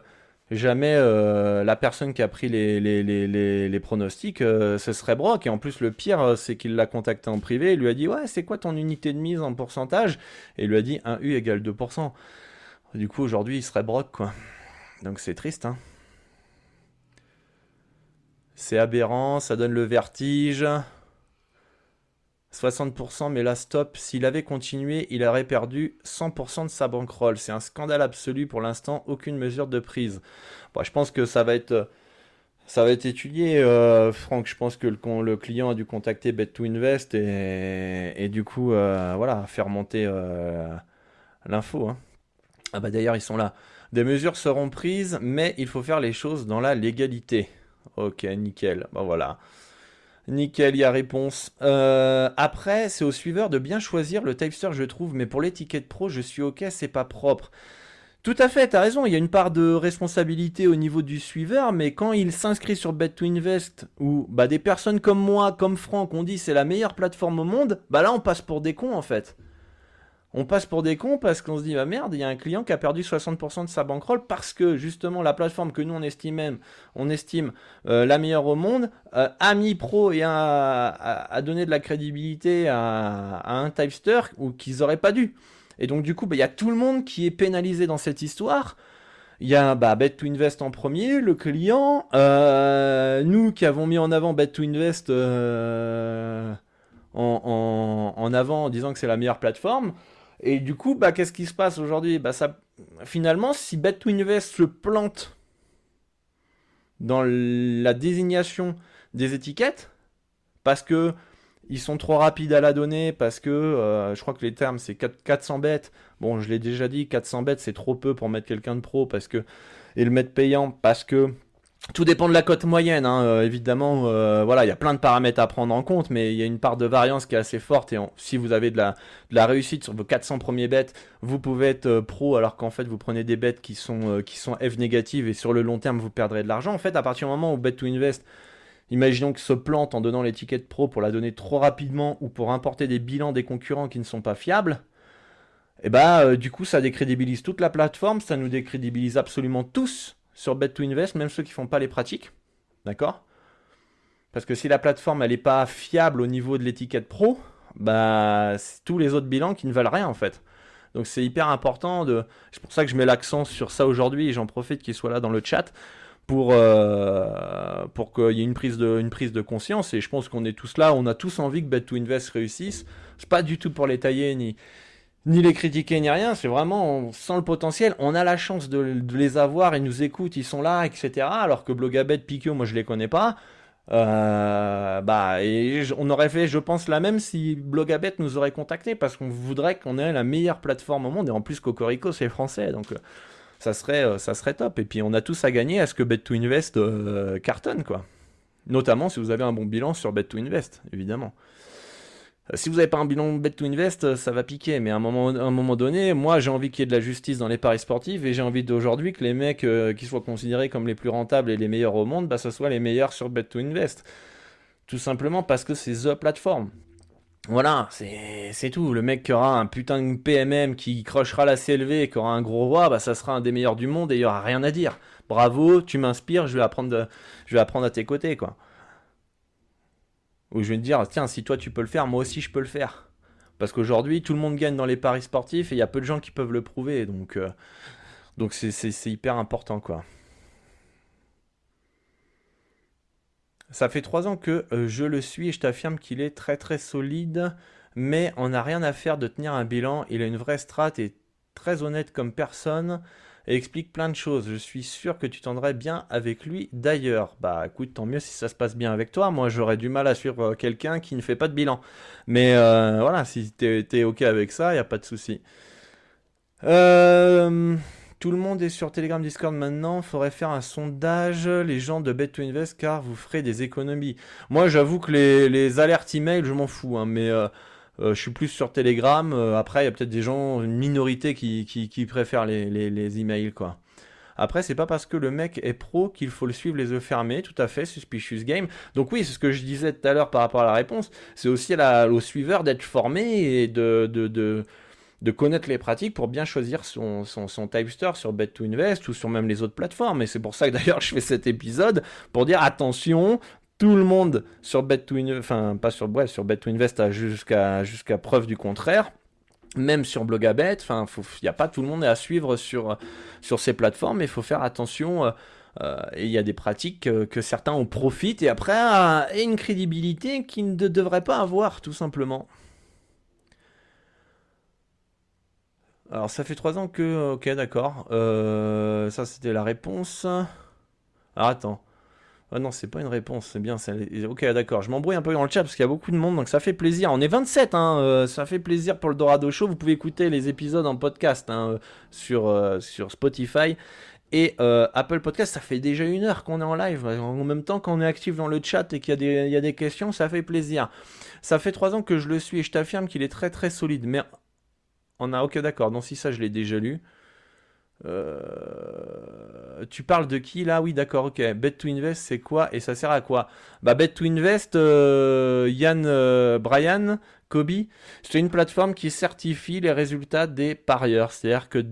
jamais euh, la personne qui a pris les, pronostics, euh, ce serait Brock. Et en plus, le pire, c'est qu'il l'a contacté en privé. Il lui a dit Ouais, c'est quoi ton unité de mise en pourcentage? Et il lui a dit 1 U égale 2%. Du coup, aujourd'hui, il serait Brock, quoi. Donc c'est triste, hein. C'est aberrant, ça donne le vertige. 60%, mais là, stop. S'il avait continué, il aurait perdu 100% de sa bankroll. C'est un scandale absolu pour l'instant, aucune mesure de prise. Bon, je pense que ça va être, ça va être étudié, euh, Franck. Je pense que le, client a dû contacter Bet2Invest et, du coup, euh, voilà, faire monter euh, l'info. Hein. Ah bah d'ailleurs, ils sont là. Des mesures seront prises, mais il faut faire les choses dans la légalité. Ok, nickel. Bah voilà. Nickel, il y a réponse. Euh, après, c'est au suiveur de bien choisir le typester, je trouve, mais pour l'étiquette pro, je suis ok, c'est pas propre. Tout à fait, t'as raison, il y a une part de responsabilité au niveau du suiveur, mais quand il s'inscrit sur Bet2Invest, où bah, des personnes comme moi, comme Franck, on dit c'est la meilleure plateforme au monde, bah là on passe pour des cons en fait on passe pour des cons parce qu'on se dit, bah merde, il y a un client qui a perdu 60% de sa bankroll parce que justement la plateforme que nous on estime on estime euh, la meilleure au monde, euh, a mis pro et a, donné de la crédibilité à, un typester ou qu'ils auraient pas dû. Et donc du coup, bah, il y a tout le monde qui est pénalisé dans cette histoire. Il y a bah, Bet to Invest en premier, le client, euh, nous qui avons mis en avant Bet to Invest en, en, avant en disant que c'est la meilleure plateforme. Et du coup, bah, qu'est-ce qui se passe aujourd'hui? Bah, ça, Finalement, si Bet2Invest se plante dans la désignation des étiquettes, parce que ils sont trop rapides à la donner, parce que euh, je crois que les termes c'est 400 bêtes. Bon, je l'ai déjà dit, 400 bêtes c'est trop peu pour mettre quelqu'un de pro, parce que et le mettre payant, parce que tout dépend de la cote moyenne, hein, euh, évidemment. Euh, il y a plein de paramètres à prendre en compte, mais il y a une part de variance qui est assez forte. Et si vous avez de la, réussite sur vos 400 premiers bêtes, vous pouvez être euh, pro, alors qu'en fait vous prenez des bêtes qui sont qui sont F négatives et sur le long terme vous perdrez de l'argent. En fait, à partir du moment où Bet to Invest, imaginons que se plante en donnant l'étiquette pro pour la donner trop rapidement ou pour importer des bilans des concurrents qui ne sont pas fiables. Et eh bah, du coup, ça décrédibilise toute la plateforme, ça nous décrédibilise absolument tous sur Bet2Invest, même ceux qui font pas les pratiques. D'accord? Parce que si la plateforme elle n'est pas fiable au niveau de l'étiquette pro, bah c'est tous les autres bilans qui ne valent rien en fait. Donc c'est hyper important de. C'est pour ça que je mets l'accent sur ça aujourd'hui et j'en profite qu'il soit là dans le chat pour, euh, pour qu'il y ait une prise, de, une prise de conscience. Et je pense qu'on est tous là, on a tous envie que Bet2Invest réussisse. C'est pas du tout pour les tailler ni, ni les critiquer ni rien, c'est vraiment sans le potentiel. On a la chance de, les avoir, ils nous écoutent, ils sont là, etc. Alors que Blogabet, Piquio, moi je les connais pas. Euh, bah, et on aurait fait, je pense, la même si Blogabet nous aurait contacté parce qu'on voudrait qu'on ait la meilleure plateforme au monde. Et en plus, Cocorico, c'est français, donc euh, ça serait, euh, ça serait top. Et puis, on a tous à gagner à ce que Bet2Invest cartonne, quoi. Notamment si vous avez un bon bilan sur Bet2Invest, évidemment. Si vous n'avez pas un bilan bet to invest, ça va piquer. Mais à un moment, un moment donné, moi, j'ai envie qu'il y ait de la justice dans les paris sportifs et j'ai envie d'aujourd'hui que les mecs euh, qui soient considérés comme les plus rentables et les meilleurs au monde, bah, ce soit les meilleurs sur bet to invest. Tout simplement parce que c'est the plateforme. Voilà, c'est tout. Le mec qui aura un putain de PMM qui crochera la CLV et qui aura un gros roi, bah, ça sera un des meilleurs du monde et il n'y aura rien à dire. Bravo, tu m'inspires, je vais apprendre, je vais apprendre à tes côtés, quoi. Où je vais me dire, tiens, si toi tu peux le faire, moi aussi je peux le faire. Parce qu'aujourd'hui, tout le monde gagne dans les paris sportifs et il y a peu de gens qui peuvent le prouver. Donc, euh, donc c'est hyper important, quoi. Ça fait trois ans que euh, je le suis et je t'affirme qu'il est très très solide, mais on n'a rien à faire de tenir un bilan. Il a une vraie strat et très honnête comme personne et explique plein de choses. Je suis sûr que tu tendrais bien avec lui d'ailleurs. Bah écoute, tant mieux si ça se passe bien avec toi. Moi, j'aurais du mal à suivre euh, quelqu'un qui ne fait pas de bilan. Mais euh, voilà, si tu es, OK avec ça, il a pas de souci. Euh, tout le monde est sur Telegram Discord maintenant. Faudrait faire un sondage, les gens de Bet2Invest, car vous ferez des économies. Moi, j'avoue que les, alertes email, je m'en fous. Hein, mais je suis plus sur Telegram. Euh, après, il y a peut-être des gens, une minorité qui, qui, préfèrent les, emails, quoi. Après, c'est pas parce que le mec est pro qu'il faut le suivre les yeux fermés. Tout à fait, suspicious game. Donc oui, c'est ce que je disais tout à l'heure par rapport à la réponse. C'est aussi au suiveur d'être formé et de, connaître les pratiques pour bien choisir son, son, son type store sur Bet2Invest ou sur même les autres plateformes. Et c'est pour ça que d'ailleurs je fais cet épisode pour dire attention, tout le monde sur Bet2Invest, enfin pas sur bref, sur Bet2Invest jusqu'à jusqu'à preuve du contraire même sur Blogabet, enfin, il n'y a pas tout le monde à suivre sur, ces plateformes, mais il faut faire attention. Euh, euh, et il y a des pratiques que certains en profitent et après euh, et une crédibilité qu'ils ne devraient pas avoir, tout simplement. Alors, ça fait trois ans que. Ok, d'accord. ça, c'était la réponse. Alors, attends. Ah non, c'est pas une réponse, c'est bien. Ok, d'accord. Je m'embrouille un peu dans le chat parce qu'il y a beaucoup de monde, donc ça fait plaisir. On est 27, hein, euh, ça fait plaisir pour le Dorado Show. Vous pouvez écouter les épisodes en podcast hein, sur, euh, sur Spotify. Et euh, Apple Podcast, ça fait déjà une heure qu'on est en live. En même temps qu'on est actif dans le chat et qu'il y, y, a des questions, ça fait plaisir. Ça fait trois ans que je le suis et je t'affirme qu'il est très très solide. Mais on a, ok, d'accord. Donc si ça, je l'ai déjà lu. Euh, tu parles de qui là? Oui, d'accord, ok. Bet to Invest, c'est quoi? Et ça sert à quoi? Bah, Bet to Invest, euh, Yann, euh, Brian, Kobe, c'est une plateforme qui certifie les résultats des parieurs. C'est-à-dire que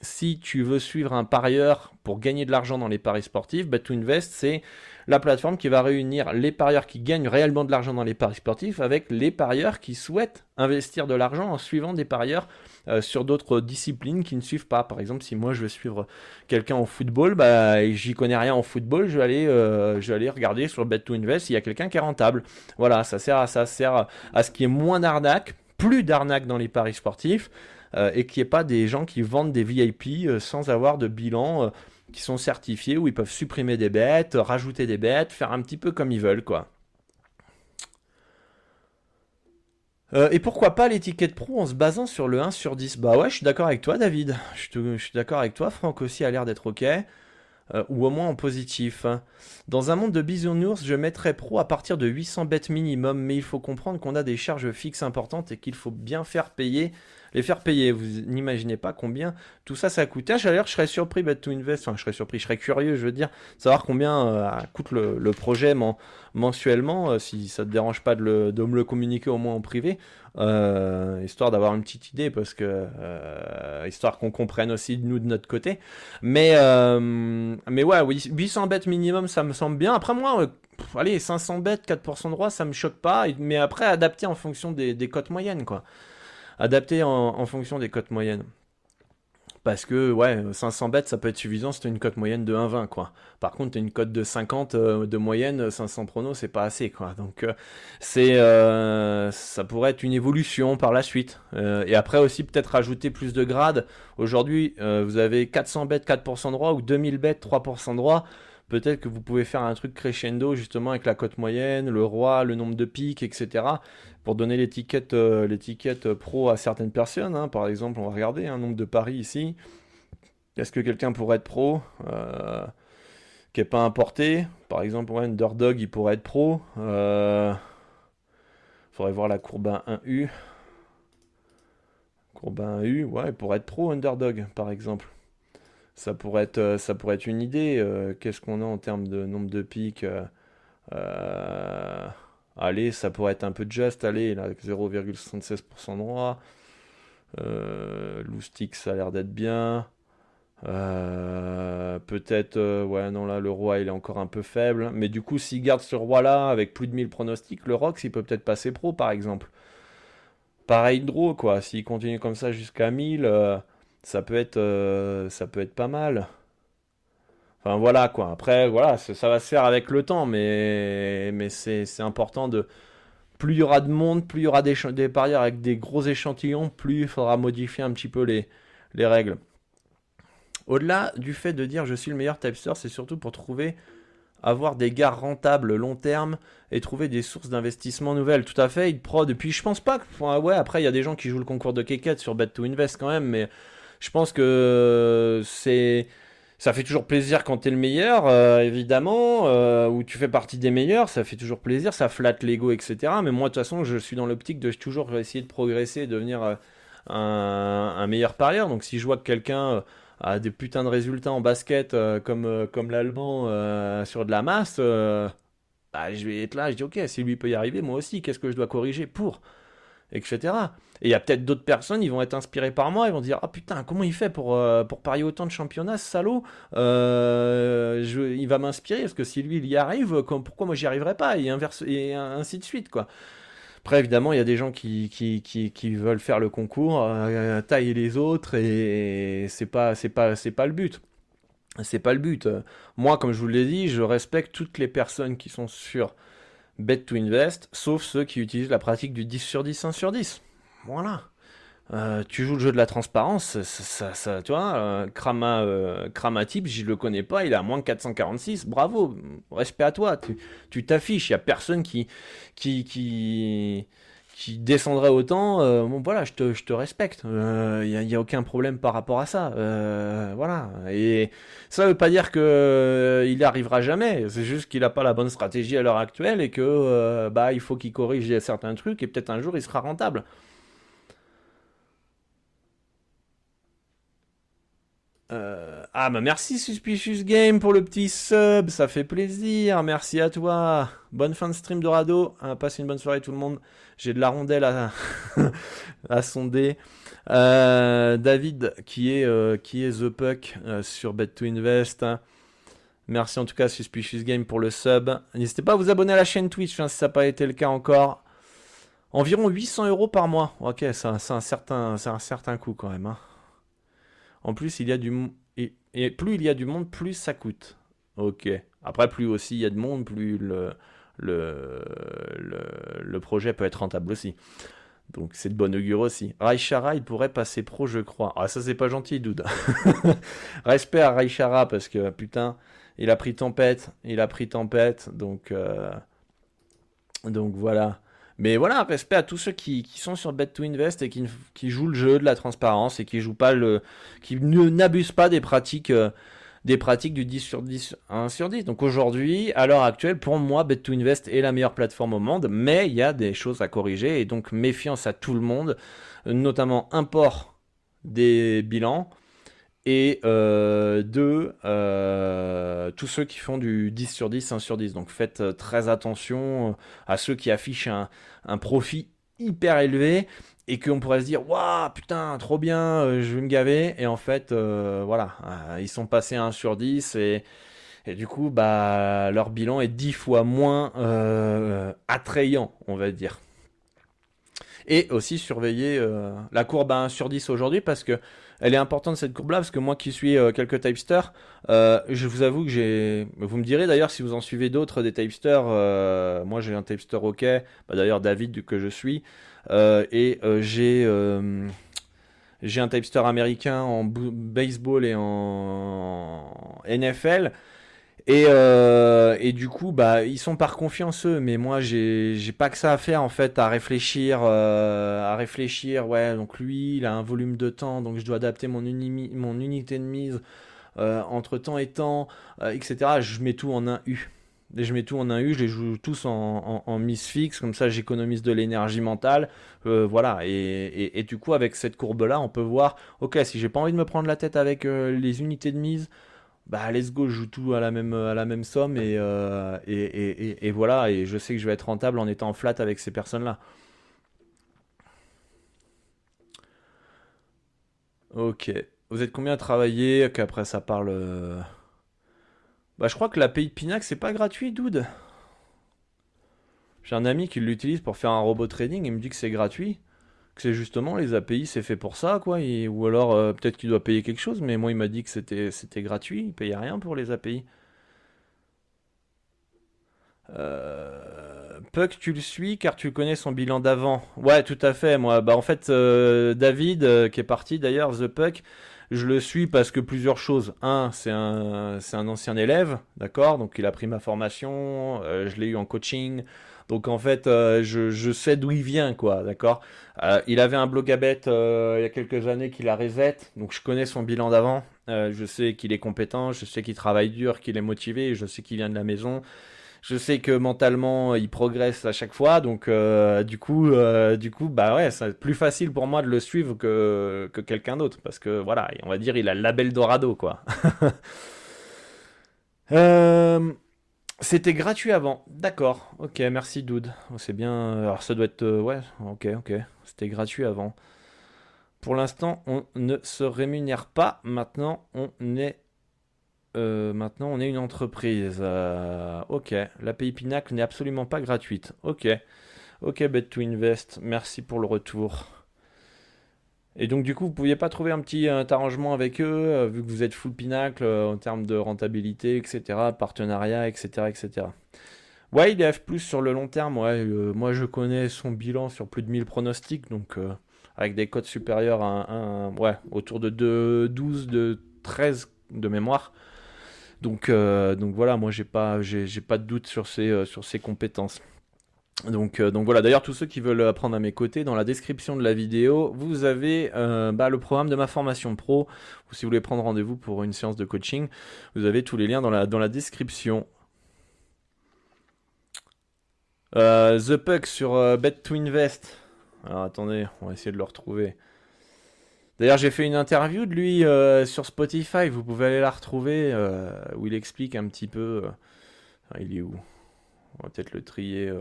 si tu veux suivre un parieur pour gagner de l'argent dans les paris sportifs, Bet to Invest, c'est la plateforme qui va réunir les parieurs qui gagnent réellement de l'argent dans les paris sportifs avec les parieurs qui souhaitent investir de l'argent en suivant des parieurs euh, sur d'autres disciplines qui ne suivent pas. Par exemple, si moi je veux suivre quelqu'un en football, bah, et j'y connais rien en football, je vais aller, euh, je vais aller regarder sur Bet to Invest s'il y a quelqu'un qui est rentable. Voilà, ça sert à ça, sert à ce qu'il y ait moins d'arnaques, plus d'arnaques dans les paris sportifs. Euh, et qu'il n'y ait pas des gens qui vendent des VIP sans avoir de bilan qui sont certifiés où ils peuvent supprimer des bêtes, rajouter des bêtes, faire un petit peu comme ils veulent quoi. Euh, et pourquoi pas l'étiquette pro en se basant sur le 1 sur 10 Bah ouais, je suis d'accord avec toi David. Je, suis d'accord avec toi, Franck aussi a l'air d'être ok. Euh, ou au moins en positif. Dans un monde de bisounours, je mettrais pro à partir de 800 bêtes minimum, mais il faut comprendre qu'on a des charges fixes importantes et qu'il faut bien faire payer les faire payer. Vous n'imaginez pas combien tout ça, ça coûte. D'ailleurs, je serais surpris, Bet to Invest, enfin, je serais surpris, je serais curieux, je veux dire, savoir combien euh, coûte le, projet mensuellement, euh, si ça te dérange pas de, me le communiquer au moins en privé, euh, histoire d'avoir une petite idée, parce que histoire qu'on comprenne aussi nous de notre côté. Mais, mais ouais, oui, 800 bêtes minimum, ça me semble bien. Après, moi, allez, 500 bêtes, 4% de droit, ça me choque pas, mais après, adapté en fonction des cotes moyennes, quoi adapté en, fonction des cotes moyennes. Parce que, ouais, 500 bêtes, ça peut être suffisant si une cote moyenne de 1,20, quoi. Par contre, une cote de 50 euh, de moyenne, 500 pronos, c'est pas assez, quoi. Donc, euh, c'est, euh, ça pourrait être une évolution par la suite. et après aussi, peut-être rajouter plus de grades. Aujourd'hui, vous avez 400 bêtes, 4% droit, ou 2000 bêtes, 3% droit peut-être que vous pouvez faire un truc crescendo justement avec la cote moyenne, le roi, le nombre de piques, etc. pour donner l'étiquette euh, l'étiquette pro à certaines personnes. Hein. Par exemple, on va regarder un nombre de paris ici. Est-ce que quelqu'un pourrait être pro euh, qui n'est pas importé? Par exemple, ouais, Underdog, il pourrait être pro. Il euh, faudrait voir la courbe 1U. Courbe 1U, ouais, il pourrait être pro Underdog, par exemple ça pourrait être, euh, ça pourrait être une idée. Euh, qu'est-ce qu'on a en termes de nombre de pics euh, Allez, ça pourrait être un peu juste. Allez, là, 0,76% droit. Euh, Loustic, ça a l'air d'être bien. Peut-être, ouais, non, là, le roi, il est encore un peu faible. Mais du coup, s'il garde ce roi-là avec plus de 1000 pronostics, le Rox, il peut peut-être passer pro, par exemple. Pareil, draw, quoi. S'il continue comme ça jusqu'à 1000 ça peut être, euh, ça peut être pas mal. Enfin voilà quoi. Après voilà, ça, va se faire avec le temps, mais, mais c'est important de. Plus il y aura de monde, plus il y aura des, des parieurs avec des gros échantillons, plus il faudra modifier un petit peu les, les règles. Au-delà du fait de dire je suis le meilleur typester, c'est surtout pour trouver avoir des gars rentables long terme et trouver des sources d'investissement nouvelles. Tout à fait, il pro depuis je pense pas que ouais après il y a des gens qui jouent le concours de Keket sur Bet to Invest quand même mais je pense que c'est ça fait toujours plaisir quand tu es le meilleur, euh, évidemment, euh, ou tu fais partie des meilleurs, ça fait toujours plaisir, ça flatte l'ego, etc. Mais moi, de toute façon, je suis dans l'optique de toujours essayer de progresser, devenir euh, un, meilleur parieur. Donc, si je vois que quelqu'un à des putains de résultats en basket comme, comme l'allemand sur de la masse, bah, je vais être là, je dis ok, si lui peut y arriver, moi aussi, qu'est-ce que je dois corriger pour? Etc. Et il y a peut-être d'autres personnes, ils vont être inspirés par moi, ils vont dire Ah putain, comment il fait pour, euh, pour parier autant de championnats, ce salaud euh, Il va m'inspirer, parce que si lui il y arrive, pourquoi moi j'y arriverai pas? Et, inverse, et ainsi de suite, quoi. Après, évidemment, il y a des gens qui, qui, qui, veulent faire le concours, euh, tailler les autres, et c'est pas, c'est pas, c'est pas le but. C'est pas le but. Moi, comme je vous l'ai dit, je respecte toutes les personnes qui sont sur Bet to Invest, sauf ceux qui utilisent la pratique du 10 sur 10, 1 sur 10. Voilà. Euh, tu joues le jeu de la transparence, ça, tu vois, euh, Krama, euh, je le connais pas, il a moins que 446, bravo, respect à toi, tu t'affiches, il y a personne qui, qui, qui, qui descendrait autant, euh, bon voilà, je te, je te respecte. Il euh, n'y a, a, aucun problème par rapport à ça. Euh, voilà. Et ça veut pas dire que il arrivera jamais. C'est juste qu'il n'a pas la bonne stratégie à l'heure actuelle et que bah il faut qu'il corrige certains trucs et peut-être un jour il sera rentable. ah bah merci Suspicious Game pour le petit sub, ça fait plaisir, merci à toi. Bonne fin de stream Dorado, hein, passez une bonne soirée tout le monde. J'ai de la rondelle à, à sonder. Euh, David, qui est, euh, qui est The Puck euh, sur Bet to Invest. Merci en tout cas Suspicious Game pour le sub. N'hésitez pas à vous abonner à la chaîne Twitch hein, si ça n'a pas été le cas encore. Environ 800 euros par mois. Ok, c'est un, certain, un certain coût quand même. Hein. En plus, il y a du et, et, plus il y a du monde, plus ça coûte. Ok. Après, plus aussi il y a de monde, plus le, le, projet peut être rentable aussi. Donc c'est de bonne augure aussi. Raichara, il pourrait passer pro, je crois. Ah, ça c'est pas gentil, dude. Respect à Raichara parce que putain, il a pris tempête, il a pris tempête, donc euh, voilà. Mais voilà, respect à tous ceux qui, sont sur Bet to Invest et qui, qui, jouent le jeu de la transparence et qui pas n'abusent pas des pratiques. Euh, des pratiques du 10 sur 10, 1 sur 10. Donc aujourd'hui, à l'heure actuelle, pour moi, Bet2Invest est la meilleure plateforme au monde, mais il y a des choses à corriger et donc méfiance à tout le monde, notamment import des bilans et euh, deux, euh, tous ceux qui font du 10 sur 10, 1 sur 10. Donc faites euh, très attention à ceux qui affichent un profit hyper élevé et qu'on pourrait se dire waouh putain trop bien euh, je vais me gaver. Et en fait euh, voilà euh, ils sont passés à 1 sur 10 et, du coup bah leur bilan est 10 fois moins attrayant on va dire. Et aussi surveiller la courbe à 1 sur 10 aujourd'hui parce que elle est importante cette courbe là parce que moi qui suis quelques typesters je vous avoue que j'ai vous me direz d'ailleurs si vous en suivez d'autres des typesters moi j'ai un typester ok bah, d'ailleurs David que je suis euh, et euh, j'ai euh, j'ai un typester américain en baseball et en NFL. Et, et, du coup, bah, ils sont par confiance eux, mais moi, j'ai, pas que ça à faire en fait, à réfléchir, à réfléchir. Ouais, donc lui, il a un volume de temps, donc je dois adapter mon, unité de mise entre temps et temps, etc. Je mets tout en un U. Je mets tout en un U, je les joue tous en, mise fixe, comme ça j'économise de l'énergie mentale. Euh, voilà, et, du coup, avec cette courbe-là, on peut voir, ok, si j'ai pas envie de me prendre la tête avec euh, les unités de mise, bah let's go, je joue tout à la même, somme, euh, et, voilà, et je sais que je vais être rentable en étant flat avec ces personnes-là. Ok. Vous êtes combien à travailler Qu'après ça parle. Bah, je crois que l'API de Pinax, c'est pas gratuit, dude. J'ai un ami qui l'utilise pour faire un robot trading, il me dit que c'est gratuit. C'est justement les API, c'est fait pour ça, quoi. ou alors, euh, peut-être qu'il doit payer quelque chose, mais moi, il m'a dit que c'était, gratuit, il payait rien pour les API. Euh... Puck, tu le suis car tu connais son bilan d'avant. Ouais, tout à fait. Moi, bah en fait, euh, David, qui est parti d'ailleurs, The Puck, je le suis parce que plusieurs choses. Un, c'est un, c'est un ancien élève, d'accord? Donc il a pris ma formation, je l'ai eu en coaching. Donc en fait, euh, je, sais d'où il vient, quoi, d'accord? Euh, Il avait un blog à bête il y a quelques années qu'il a reset, donc je connais son bilan d'avant. je sais qu'il est compétent, je sais qu'il travaille dur, qu'il est motivé, je sais qu'il vient de la maison. Je sais que mentalement, il progresse à chaque fois, donc du coup, du coup, bah ouais, c'est plus facile pour moi de le suivre que, que quelqu'un d'autre, parce que voilà, on va dire, il a le label Dorado, quoi. C'était gratuit avant. D'accord. Ok, merci Dude. Oh, c'est bien. Alors ça doit être. ouais, ok, ok. C'était gratuit avant. Pour l'instant, on ne se rémunère pas. Maintenant, on est. Euh, maintenant, on est une entreprise. Euh, ok. L'API Pinacle n'est absolument pas gratuite. Ok. Ok, Bet to Invest. Merci pour le retour. Et donc, du coup, vous ne pouviez pas trouver un petit arrangement avec eux, euh, vu que vous êtes full Pinacle en termes de rentabilité, etc., partenariat, etc., etc. Ouais, il est F+, sur le long terme. Ouais, moi, je connais son bilan sur plus de 1000 pronostics, donc avec des codes supérieurs à un, ouais, autour de 2, 12, de 13 de mémoire. Donc, euh, donc voilà, moi j'ai pas, j'ai, pas de doute sur ses, euh, sur ses compétences. Donc, euh, donc voilà, d'ailleurs tous ceux qui veulent apprendre à mes côtés, dans la description de la vidéo, vous avez bah, le programme de ma formation pro, ou si vous voulez prendre rendez-vous pour une séance de coaching, vous avez tous les liens dans la, description. The Puck sur Bet to Invest. Alors attendez, on va essayer de le retrouver. D'ailleurs, j'ai fait une interview de lui euh, sur Spotify, vous pouvez aller la retrouver, euh, où il explique un petit peu... Euh, il est où? On va peut-être le trier...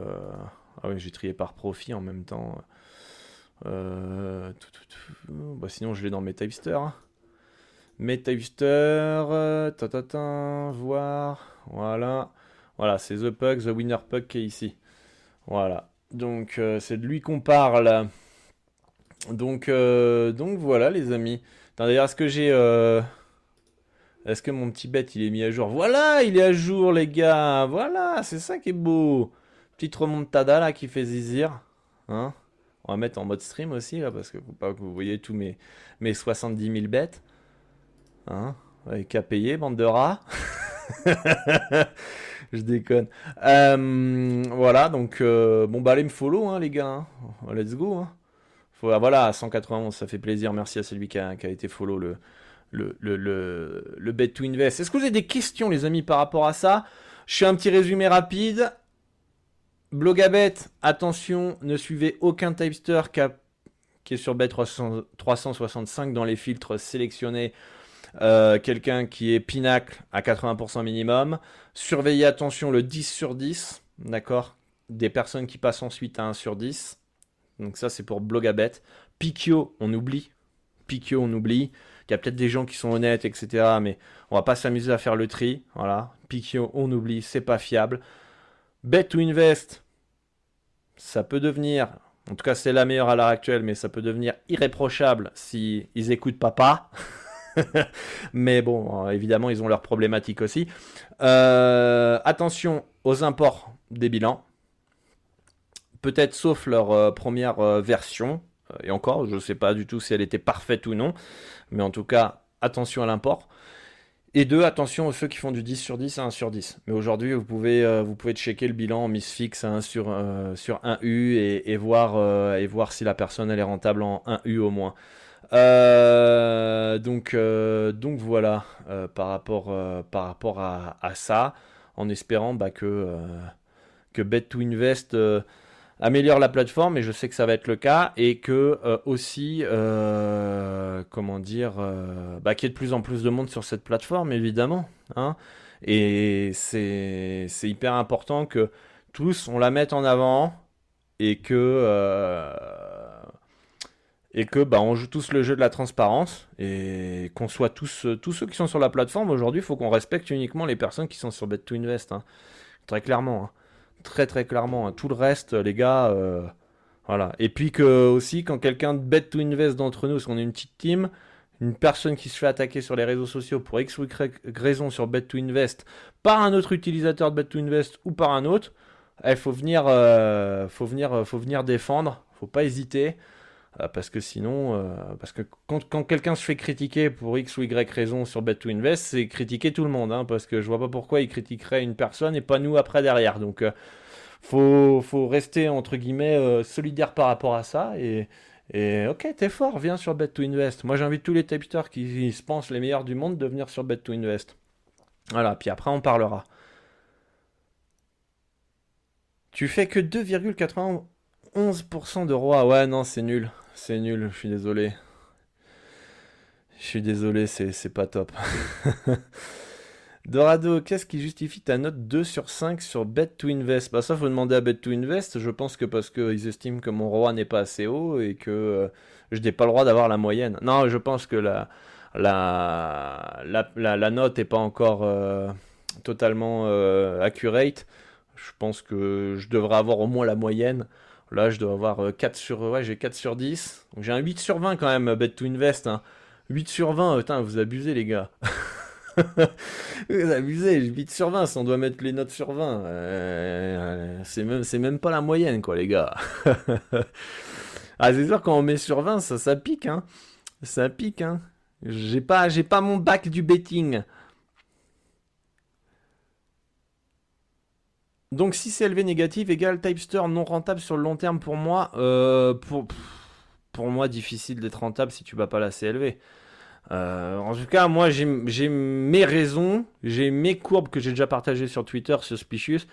Ah oui, j'ai trié par profit en même temps. Bah, sinon, je l'ai dans MetaHipster. MetaHipster, ta voir, voilà. Voilà, c'est The Pug, The Winner Pug qui est ici. Voilà. Donc euh, c'est de lui qu'on parle. Donc, euh, donc voilà les amis. D'ailleurs, est-ce que j'ai... Est-ce que mon petit bête il est mis à jour? Voilà, il est à jour les gars. Voilà, c'est ça qui est beau. Petite remontada là qui fait zizir. Hein On va mettre en mode stream aussi là parce que pas que vous voyez tous mes, mes 70 000 bêtes. Hein Avec à payer, bande de rats. je déconne. Euh, voilà, donc euh, bon bah allez me follow hein, les gars. Hein. Let's go. Hein. Ah, voilà, 191, ça fait plaisir. Merci à celui qui a, été follow le, le, le, le, bet to invest. Est-ce que vous avez des questions les amis par rapport à ça? Je fais un petit résumé rapide. Blogabet, attention, ne suivez aucun typester qui est sur bet 365 dans les filtres sélectionnés euh, quelqu'un qui est pinacle à 80% minimum. Surveillez attention le 10 sur 10, d'accord? Des personnes qui passent ensuite à 1 sur 10. Donc ça c'est pour Blogabet. Pikio, on oublie. Pikio, on oublie. Il y a peut-être des gens qui sont honnêtes, etc. Mais on va pas s'amuser à faire le tri. Voilà. Pikio, on oublie, c'est pas fiable. Bet to invest, ça peut devenir, en tout cas c'est la meilleure à l'heure actuelle, mais ça peut devenir irréprochable si ils écoutent papa. Mais bon, évidemment, ils ont leurs problématiques aussi. Euh, attention aux imports des bilans. Peut-être sauf leur euh, première euh, version. Et encore, je ne sais pas du tout si elle était parfaite ou non. Mais en tout cas, attention à l'import. Et deux, attention aux ceux qui font du 10 sur 10 à 1 sur 10. Mais aujourd'hui, vous pouvez, vous pouvez checker le bilan en mise fixe à 1 sur, sur 1U et, et voir, si la personne est rentable en 1U au moins. Euh, donc, euh, voilà, euh, par rapport, à, ça, en espérant bah, que, que Bet2Invest améliore la plateforme, et je sais que ça va être le cas, et que aussi, comment dire, bah, qu'il y ait de plus en plus de monde sur cette plateforme, évidemment. Hein, et c'est hyper important que tous on la mette en avant et que et que bah, on joue tous le jeu de la transparence et qu'on soit tous euh, tous ceux qui sont sur la plateforme aujourd'hui, il faut qu'on respecte uniquement les personnes qui sont sur Bet to Invest, hein. très clairement, hein. Très très clairement. Hein. Tout le reste, les gars, euh, voilà. Et puis que aussi quand quelqu'un de Bet to Invest d'entre nous, parce qu'on est une petite team, une personne qui se fait attaquer sur les réseaux sociaux pour X ou Y raison sur Bet to Invest par un autre utilisateur de Bet to Invest ou par un autre, il eh, faut venir, euh, faut venir, faut venir défendre, faut pas hésiter. Euh, parce que sinon, euh, parce que quand, quelqu'un se fait critiquer pour X ou Y raison sur Bet to Invest, c'est critiquer tout le monde, hein, parce que je vois pas pourquoi il critiquerait une personne et pas nous après derrière. Donc, euh, faut, faut rester entre guillemets solidaire par rapport à ça et, ok, t'es fort, viens sur Bet to Invest. Moi, j'invite tous les tipsters qui se pensent les meilleurs du monde de venir sur Bet to Invest. Voilà, puis après on parlera. Tu fais que 2,91% de roi. Ouais, non, c'est nul. C'est nul, je suis désolé. Je suis désolé, c'est pas top. Dorado, qu'est-ce qui justifie ta note 2 sur 5 sur Bet to Invest Bah ça faut demander à Bet to Invest, je pense que parce qu'ils estiment que mon roi n'est pas assez haut et que euh, je n'ai pas le droit d'avoir la moyenne. Non, je pense que la, la, la, note n'est pas encore euh, totalement euh, accurate. Je pense que je devrais avoir au moins la moyenne. Là, je dois avoir 4 sur... Ouais, j'ai 4 sur 10. J'ai un 8 sur 20 quand même, Bet to Invest. 8 hein. sur 20, putain, vous abusez les gars. Vous abusez, 8 sur 20, si on doit mettre les notes sur 20. Euh, c'est même, pas la moyenne, quoi, les gars. ah, c'est sûr, quand on met sur 20, ça, pique, hein. Ça pique, hein. J'ai pas, j'ai pas mon bac du betting. Donc si CLV négatif égale Typester non rentable sur le long terme pour moi, euh, pour, pour moi difficile d'être rentable si tu bats pas la CLV. Euh, en tout cas, moi, j'ai mes raisons, j'ai mes courbes que j'ai déjà partagées sur Twitter, Suspicious,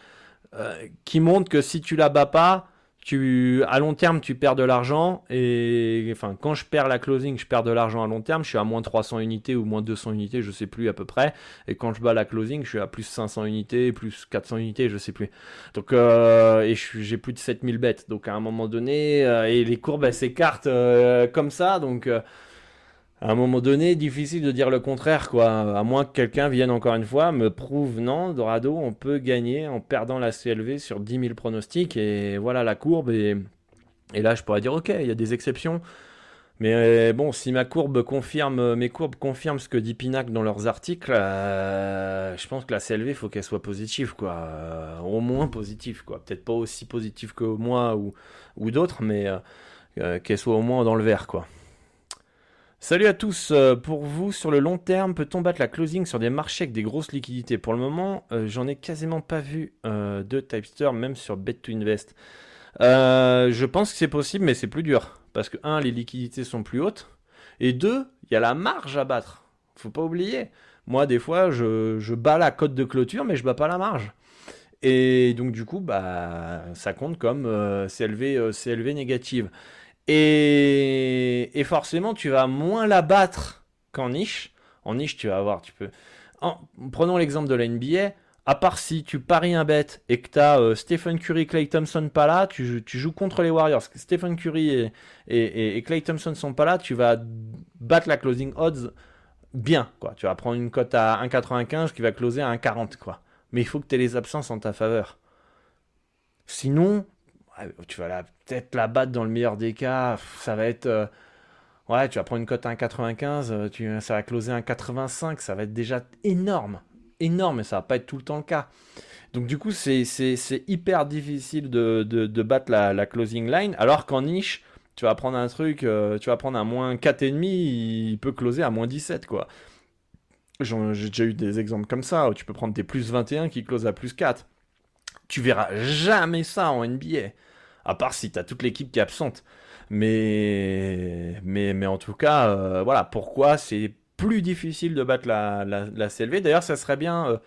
euh, qui montrent que si tu la bats pas, tu, à long terme, tu perds de l'argent. Et enfin, quand je perds la closing, je perds de l'argent à long terme. Je suis à moins 300 unités ou moins 200 unités, je sais plus à peu près. Et quand je bats la closing, je suis à plus 500 unités, plus 400 unités, je sais plus. Donc, euh, et j'ai plus de 7000 bêtes. Donc, à un moment donné, et les courbes, elles s'écartent comme ça. Donc, à un moment donné, difficile de dire le contraire, quoi. À moins que quelqu'un vienne encore une fois me prouve non, Dorado, on peut gagner en perdant la CLV sur 10 000 pronostics et voilà la courbe. Et, là, je pourrais dire, ok, il y a des exceptions. Mais bon, si ma courbe confirme, mes courbes confirment ce que dit Pinac dans leurs articles, euh, je pense que la CLV, il faut qu'elle soit positive, quoi. Euh, au moins positive, quoi. Peut-être pas aussi positive que moi ou, ou d'autres, mais euh, qu'elle soit au moins dans le vert, quoi. Salut à tous. Euh, pour vous, sur le long terme, peut-on battre la closing sur des marchés avec des grosses liquidités? Pour le moment, euh, j'en ai quasiment pas vu euh, de Typester, même sur Bet to Invest. je pense que c'est possible, mais c'est plus dur. Parce que, un, les liquidités sont plus hautes. Et deux, il y a la marge à battre. Faut pas oublier. Moi, des fois, je, je bats la cote de clôture, mais je bats pas la marge. Et donc, du coup, bah, ça compte comme CLV, CLV négative. Et, forcément, tu vas moins la battre qu'en niche. En niche, tu vas avoir, tu peux. prenons l'exemple de la NBA. À part si tu paries un bet et que tu euh, Stephen Curry, Clay Thompson pas là, tu, joues contre les Warriors. Stephen Curry et, Clay Thompson sont pas là, tu vas battre la closing odds bien. Quoi. Tu vas prendre une cote à 1,95 qui va closer à 1,40. Quoi. Mais il faut que tu les absences en ta faveur. Sinon, tu vas peut-être la battre dans le meilleur des cas. Ça va être. Euh, ouais, tu vas prendre une cote à 1,95, euh, tu, ça va closer à 1,85. Ça va être déjà énorme. Énorme, mais ça va pas être tout le temps le cas. Donc, du coup, c'est hyper difficile de, de, battre la, la, closing line. Alors qu'en niche, tu vas prendre un truc, euh, tu vas prendre un moins 4,5, il peut closer à moins 17, quoi. J'ai déjà eu des exemples comme ça, où tu peux prendre des plus 21 qui closent à plus 4. Tu verras jamais ça en NBA. À part si tu as toute l'équipe qui est absente. Mais, mais, mais en tout cas, euh, voilà, pourquoi c'est plus difficile de battre la, la, CLV. D'ailleurs, ça serait bien euh,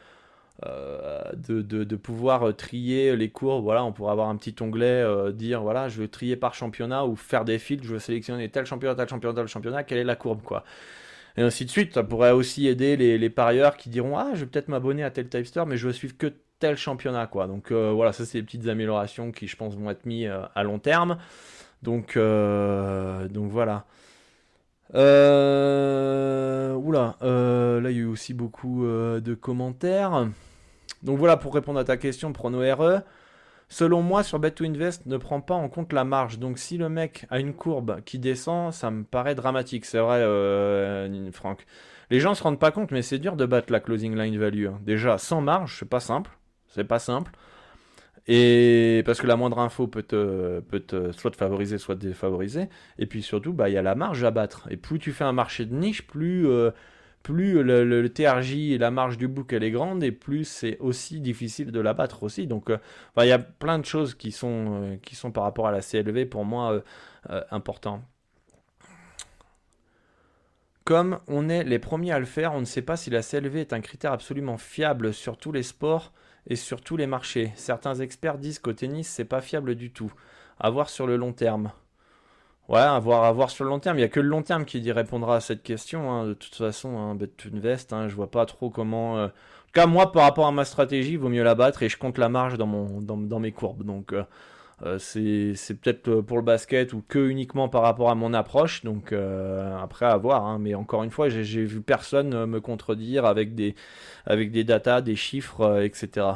euh, de, de, pouvoir trier les cours. Voilà, on pourrait avoir un petit onglet, dire voilà, je veux trier par championnat ou faire des fils, je veux sélectionner tel championnat, tel championnat, tel championnat, quelle est la courbe, quoi? Et ainsi de suite. Ça pourrait aussi aider les, parieurs qui diront ah, je vais peut-être m'abonner à tel typester, mais je veux suivre que tel championnat quoi. Donc euh, voilà, ça c'est des petites améliorations qui je pense vont être mises euh, à long terme. Donc euh, donc voilà. oula, là il y a eu aussi beaucoup de commentaires. Donc voilà pour répondre à ta question, Prono RE. Selon moi, sur Bet to Invest, ne prend pas en compte la marge. Donc si le mec a une courbe qui descend, ça me paraît dramatique. C'est vrai, Franck. Les gens se rendent pas compte, mais c'est dur de battre la closing line value. Hein. Déjà, sans marge, c'est pas simple. C'est pas simple. Et parce que la moindre info peut te, peut soit te favoriser, soit te défavoriser. Et puis surtout, bah, il y a la marge à battre. Et plus tu fais un marché de niche, plus, euh, plus le, TRJ la marge du book elle est grande, et plus c'est aussi difficile de la battre aussi. Donc, euh, il y a plein de choses qui sont, euh, qui sont par rapport à la CLV pour moi importants. Comme on est les premiers à le faire, on ne sait pas si la CLV est un critère absolument fiable sur tous les sports et sur tous les marchés. Certains experts disent qu'au tennis, c'est pas fiable du tout. À voir sur le long terme. Ouais, à voir, sur le long terme. Il n'y a que le long terme qui répondra à cette question. Hein. De toute façon, hein, une veste, hein, je vois pas trop comment. Euh, en tout cas, moi, par rapport à ma stratégie, il vaut mieux la battre et je compte la marge dans, mon, dans, mes courbes. Donc, euh, euh, c'est peut-être euh, pour le basket ou que uniquement par rapport à mon approche. Donc euh, après à voir. Hein. mais encore une fois, j'ai vu personne me contredire avec des avec des datas, des chiffres, etc.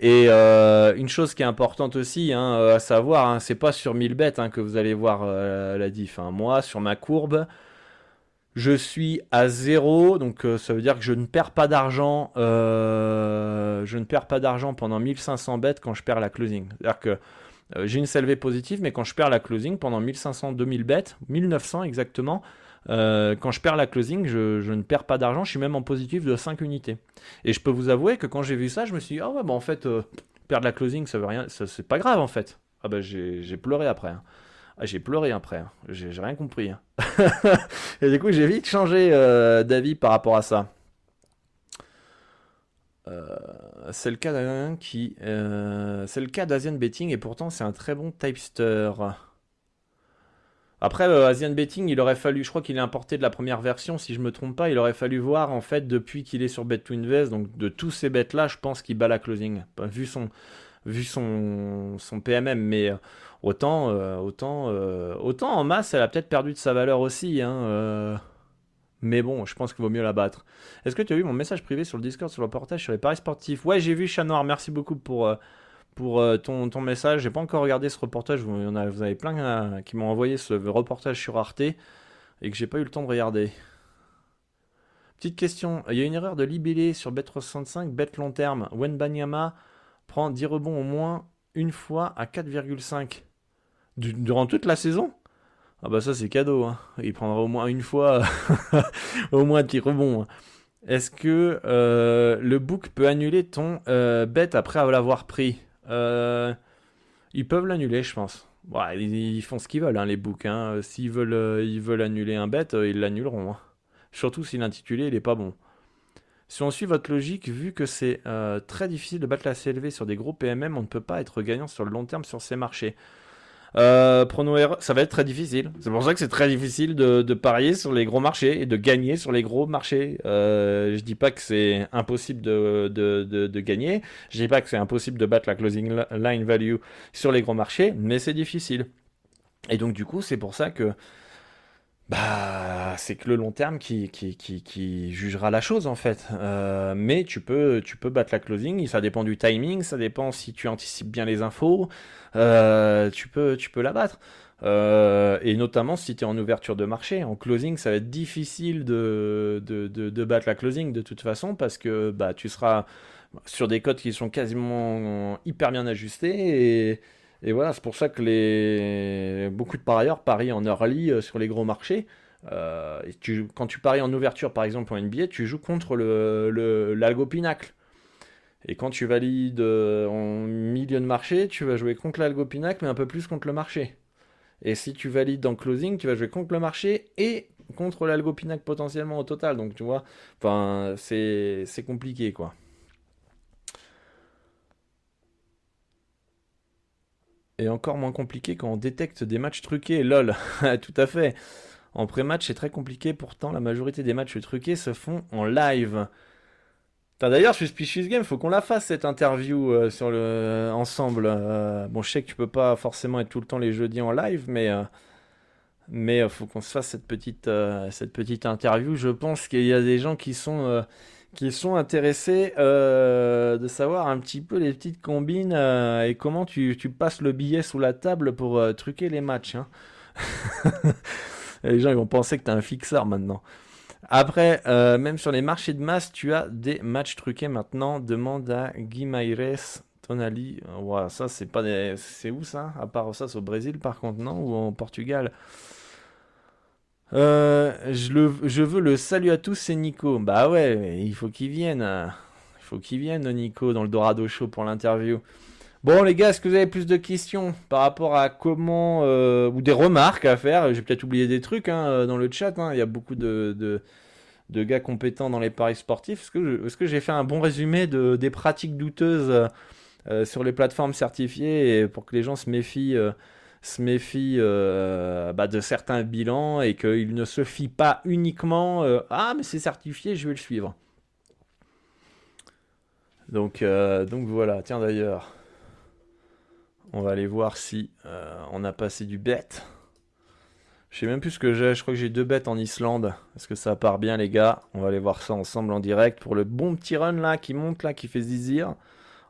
Et une chose qui est importante aussi hein, à savoir, hein, c'est pas sur 1000 bêtes que vous allez voir la diff. Moi, sur ma courbe. Je suis à zéro, donc ça veut dire que je ne perds pas d'argent. je ne perds pas d'argent pendant 1500 bêtes quand je perds la closing. C'est-à-dire que euh, j'ai une CLV positive, mais quand je perds la closing pendant 1500, 2000 bêtes, 1900 exactement, euh, quand je perds la closing, je, ne perds pas d'argent, je suis même en positif de 5 unités. Et je peux vous avouer que quand j'ai vu ça, je me suis dit, ah ouais, bah en fait, euh, perdre la closing, ça veut rien, c'est pas grave en fait. Ah bah j'ai pleuré après. Hein. Ah, j'ai pleuré après, hein. j'ai rien compris. Hein. et du coup, j'ai vite changé d'avis par rapport à ça. Euh, c'est le cas d'un qui. Euh, c'est le cas d'Asian Betting et pourtant c'est un très bon typester. Après, euh, Asian Betting, il aurait fallu, je crois qu'il est importé de la première version, si je me trompe pas, il aurait fallu voir en fait depuis qu'il est sur Bet to Invest, donc de tous ces bêtes là, je pense qu'il bat la closing, vu son, PMM, mais autant en masse, elle a peut-être perdu de sa valeur aussi. Hein, mais bon, je pense qu'il vaut mieux la battre. Est-ce que tu as vu mon message privé sur le Discord sur le portage sur les paris sportifs? Ouais, j'ai vu Chat Noir. Merci beaucoup pour, euh, euh, ton, ton message. J'ai pas encore regardé ce reportage. Vous, en avez plein euh, qui m'ont envoyé ce reportage sur Arte et que j'ai pas eu le temps de regarder. Petite question. Il y a une erreur de libellé sur Bet365, bet long terme. Banyama prend 10 rebonds au moins une fois à 4,5 durant toute la saison? Ah bah ça c'est cadeau, hein. il prendra au moins une fois, au moins un petit rebond. Hein. Est-ce que euh, le book peut annuler ton euh, bet après l'avoir pris? Euh, Ils peuvent l'annuler, je pense. ils, font ce qu'ils veulent, hein, les books. S'ils veulent, ils veulent annuler un bet, ils l'annuleront. Surtout si l'intitulé n'est pas bon. Si on suit votre logique, vu que c'est très difficile de battre la CLV sur des gros PMM, on ne peut pas être gagnant sur le long terme sur ces marchés. Euh, ça va être très difficile. C'est pour ça que c'est très difficile de, parier sur les gros marchés et de gagner sur les gros marchés. Euh, je dis pas que c'est impossible de, de, gagner. Je dis pas que c'est impossible de battre la closing line value sur les gros marchés, mais c'est difficile. Et donc du coup, c'est pour ça que bah, c'est que le long terme qui, jugera la chose en fait. Euh, mais tu peux, battre la closing, ça dépend du timing, ça dépend si tu anticipes bien les infos, euh, tu, peux, tu peux la battre. Euh, et notamment si tu es en ouverture de marché. En closing, ça va être difficile de, battre la closing de toute façon parce que bah, tu seras sur des codes qui sont quasiment hyper bien ajustés et et voilà, c'est pour ça que les... beaucoup de parieurs parient en early euh, sur les gros marchés. Euh, quand tu paries en ouverture, par exemple en NBA, tu joues contre l'algo le, pinacle. Et quand tu valides euh, en milieu de marché, tu vas jouer contre l'algo pinacle, mais un peu plus contre le marché. Et si tu valides en closing, tu vas jouer contre le marché et contre l'algo pinacle potentiellement au total. Donc tu vois, c'est compliqué quoi. Et encore moins compliqué quand on détecte des matchs truqués. Lol, tout à fait. En pré-match, c'est très compliqué. Pourtant, la majorité des matchs truqués se font en live. D'ailleurs, Suspicious Game, faut qu'on la fasse cette interview euh, sur le euh, ensemble. Euh, bon, je sais que tu peux pas forcément être tout le temps les jeudis en live, mais mais faut qu'on se fasse cette petite cette petite interview. Je pense qu'il y a des gens qui sont qui sont intéressés euh, de savoir un petit peu les petites combines euh, et comment tu, passes le billet sous la table pour euh, truquer les matchs. Hein. les gens vont penser que tu es un fixeur maintenant. Après, même sur les marchés de masse, tu as des matchs truqués maintenant. Demande à Guimaires Tonali. Ça c'est pas C'est où ça? À part ça, c'est au Brésil par contre, non? Ou en Portugal? Euh, je, veux le salut à tous, c'est Nico. Bah ouais, il faut qu'il vienne. Il faut qu'il vienne, Nico, dans le Dorado Show pour l'interview. Bon, les gars, est-ce que vous avez plus de questions par rapport à comment. Euh, ou des remarques à faire? J'ai peut-être oublié des trucs hein, dans le chat. Hein. Il y a beaucoup de, gars compétents dans les paris sportifs. Est-ce que, j'ai fait un bon résumé de, des pratiques douteuses euh, sur les plateformes certifiées pour que les gens se méfient, euh, se méfient euh, bah, de certains bilans et qu'il ne se fie pas uniquement Ah, mais c'est certifié, je vais le suivre. Donc, donc voilà, tiens d'ailleurs, on va aller voir si on a passé du bête. Je sais même plus ce que j'ai. Je crois que j'ai deux bêtes en Islande. Est-ce que ça part bien, les gars? On va aller voir ça ensemble en direct pour le bon petit run là qui monte là, qui fait zizir.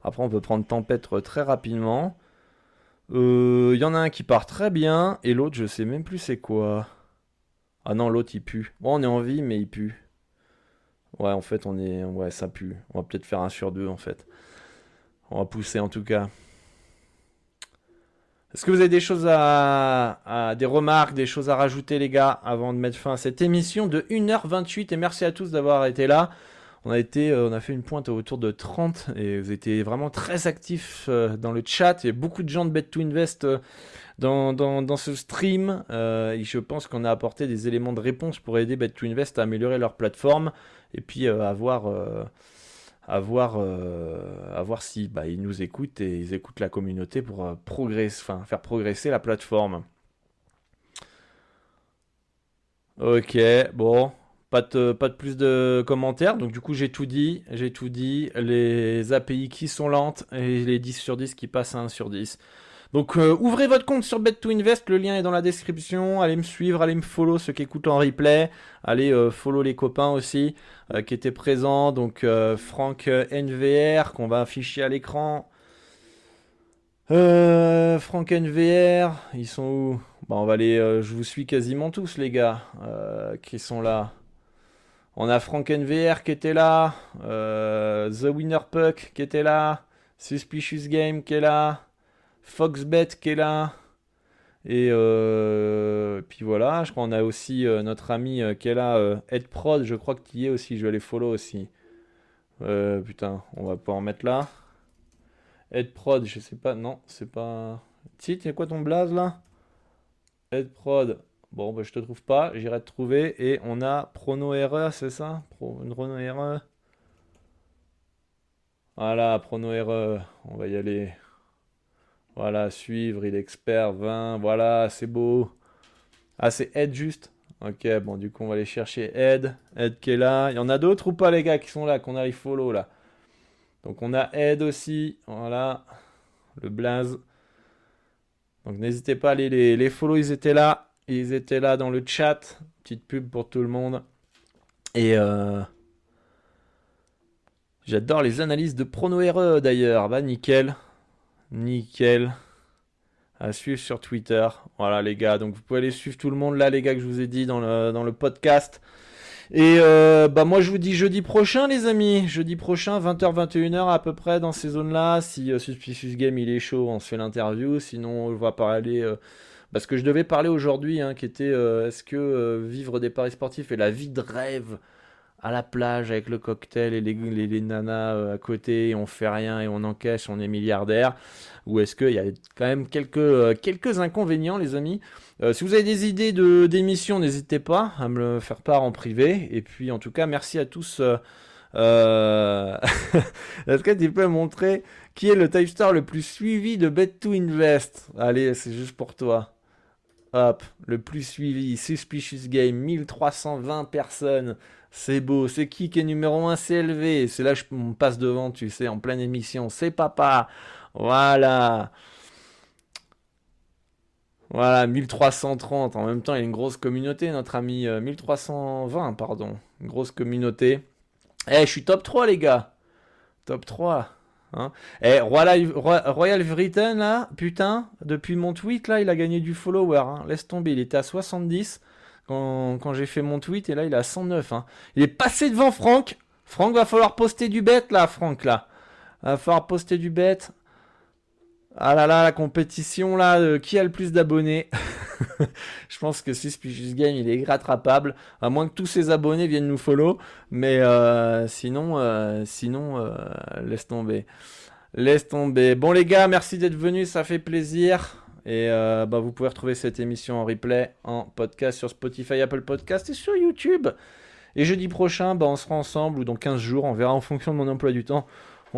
Après, on peut prendre tempête très rapidement. Il euh, y en a un qui part très bien et l'autre, je sais même plus c'est quoi. Ah non, l'autre il pue. Bon, on est en vie, mais il pue. Ouais, en fait, on est. Ouais, ça pue. On va peut-être faire un sur deux en fait. On va pousser en tout cas. Est-ce que vous avez des choses à, des remarques, des choses à rajouter les gars avant de mettre fin à cette émission de 1h28 et merci à tous d'avoir été là. On a été, euh, on a fait une pointe autour de 30 et vous étiez vraiment très actifs euh, dans le chat. Il y a beaucoup de gens de Bet to Invest euh, dans, ce stream et je pense qu'on a apporté des éléments de réponse pour aider Bet to Invest à améliorer leur plateforme et puis avoir à voir, euh, si bah, ils nous écoutent et ils écoutent la communauté pour euh, progresser, enfin, faire progresser la plateforme. Ok, bon, pas de, plus de commentaires. Donc du coup j'ai tout dit, j'ai tout dit. Les API qui sont lentes et les 10 sur 10 qui passent à 1 sur 10. Donc euh, ouvrez votre compte sur Bet2Invest, le lien est dans la description. Allez me suivre, allez me follow ceux qui écoutent en replay. Allez euh, follow les copains aussi euh, qui étaient présents. Donc Franck NVR qu'on va afficher à l'écran. Franck NVR, ils sont où? Bon, on va aller. je vous suis quasiment tous les gars qui sont là. On a Frank NVR qui était là, The Winner Puck qui était là, Suspicious Game qui est là, Foxbet qui est là. Et euh, puis voilà, je crois qu'on a aussi euh, notre ami euh, qui est là, Edprod, je crois que tu y es aussi, je vais aller follow aussi. putain, on va pas en mettre là. Edprod, je sais pas, non, c'est pas... Si, a quoi ton blaze là? Edprod, bon, bah, je te trouve pas, j'irai te trouver. Et on a Prono Erreur, c'est ça? Prono Erreur? Voilà, Prono Erreur, on va y aller. Voilà, suivre, il expert, 20, voilà, c'est beau. Ah, c'est Ed juste? Ok, bon, du coup, on va aller chercher Ed. Ed qui est là. Il y en a d'autres ou pas, les gars, qui sont là, qu'on arrive follow, là? Donc, on a Ed aussi, voilà. Le blaze. Donc, n'hésitez pas à les, les follow, ils étaient là. Ils étaient là dans le chat. Petite pub pour tout le monde. Et euh... J'adore les analyses de Prono RE d'ailleurs. Bah, nickel. Nickel. À suivre sur Twitter. Voilà les gars. Donc vous pouvez aller suivre tout le monde là les gars que je vous ai dit dans le, podcast. Et euh, bah moi je vous dis jeudi prochain les amis. Jeudi prochain 20h 21h à peu près dans ces zones-là. Si euh, Suspicious Game il est chaud on se fait l'interview. Sinon on va parler... Euh, parce que je devais parler aujourd'hui hein, qui était est-ce que vivre des paris sportifs et la vie de rêve à la plage avec le cocktail et les, les, nanas euh, à côté et on fait rien et on encaisse, on est milliardaire Ou est-ce qu'il y a quand même quelques, euh, inconvénients, les amis? Euh, Si vous avez des idées de, d'émissions, n'hésitez pas à me le faire part en privé. Et puis, en tout cas, merci à tous. Est-ce que tu peux montrer qui est le type star le plus suivi de Bet to Invest? Allez, c'est juste pour toi. Hop, le plus suivi, Suspicious Game, 1320 personnes. C'est beau. C'est qui qui est numéro 1 CLV C'est là que je passe devant, tu sais, en pleine émission. C'est papa. Voilà. Voilà, 1330. En même temps, il y a une grosse communauté, notre ami. 1320, euh, pardon. Une grosse communauté. Eh, je suis top 3, les gars. Top 3. Hein eh, Royal, Britain, là, putain, depuis mon tweet, là, il a gagné du follower. Hein. Laisse tomber, il était à 70 quand, j'ai fait mon tweet et là il est à 109. Hein. Il est passé devant Franck. Franck va falloir poster du bet là, Franck là. Va falloir poster du bet. Ah là là, la compétition là, euh, qui a le plus d'abonnés? Je pense que Suspicious Game il est rattrapable, à moins que tous ses abonnés viennent nous follow. Mais euh, sinon, euh, sinon, laisse tomber. Laisse tomber. Bon les gars, merci d'être venus, ça fait plaisir. Et bah, vous pouvez retrouver cette émission en replay, en podcast sur Spotify, Apple Podcast et sur YouTube. Et jeudi prochain, bah, on sera ensemble, ou dans 15 jours, on verra en fonction de mon emploi du temps.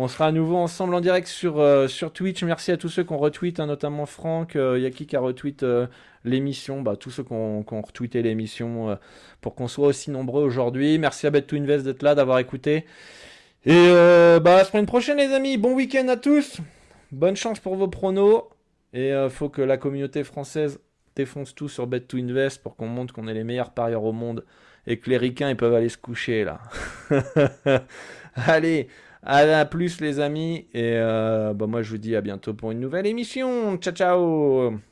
On sera à nouveau ensemble en direct sur, euh, Twitch. Merci à tous ceux qui ont retweet, hein, notamment Franck. Il y a qui a retweet euh, l'émission bah, Tous ceux qui ont, retweeté l'émission euh, pour qu'on soit aussi nombreux aujourd'hui. Merci à Bet2Invest d'être là, d'avoir écouté. Et bah, à la semaine prochaine, les amis. Bon week-end à tous. Bonne chance pour vos pronos. Et faut que la communauté française défonce tout sur Bet2Invest pour qu'on montre qu'on est les meilleurs parieurs au monde et que les ricains ils peuvent aller se coucher là. Allez, à plus les amis et euh, bah, moi je vous dis à bientôt pour une nouvelle émission. Ciao ciao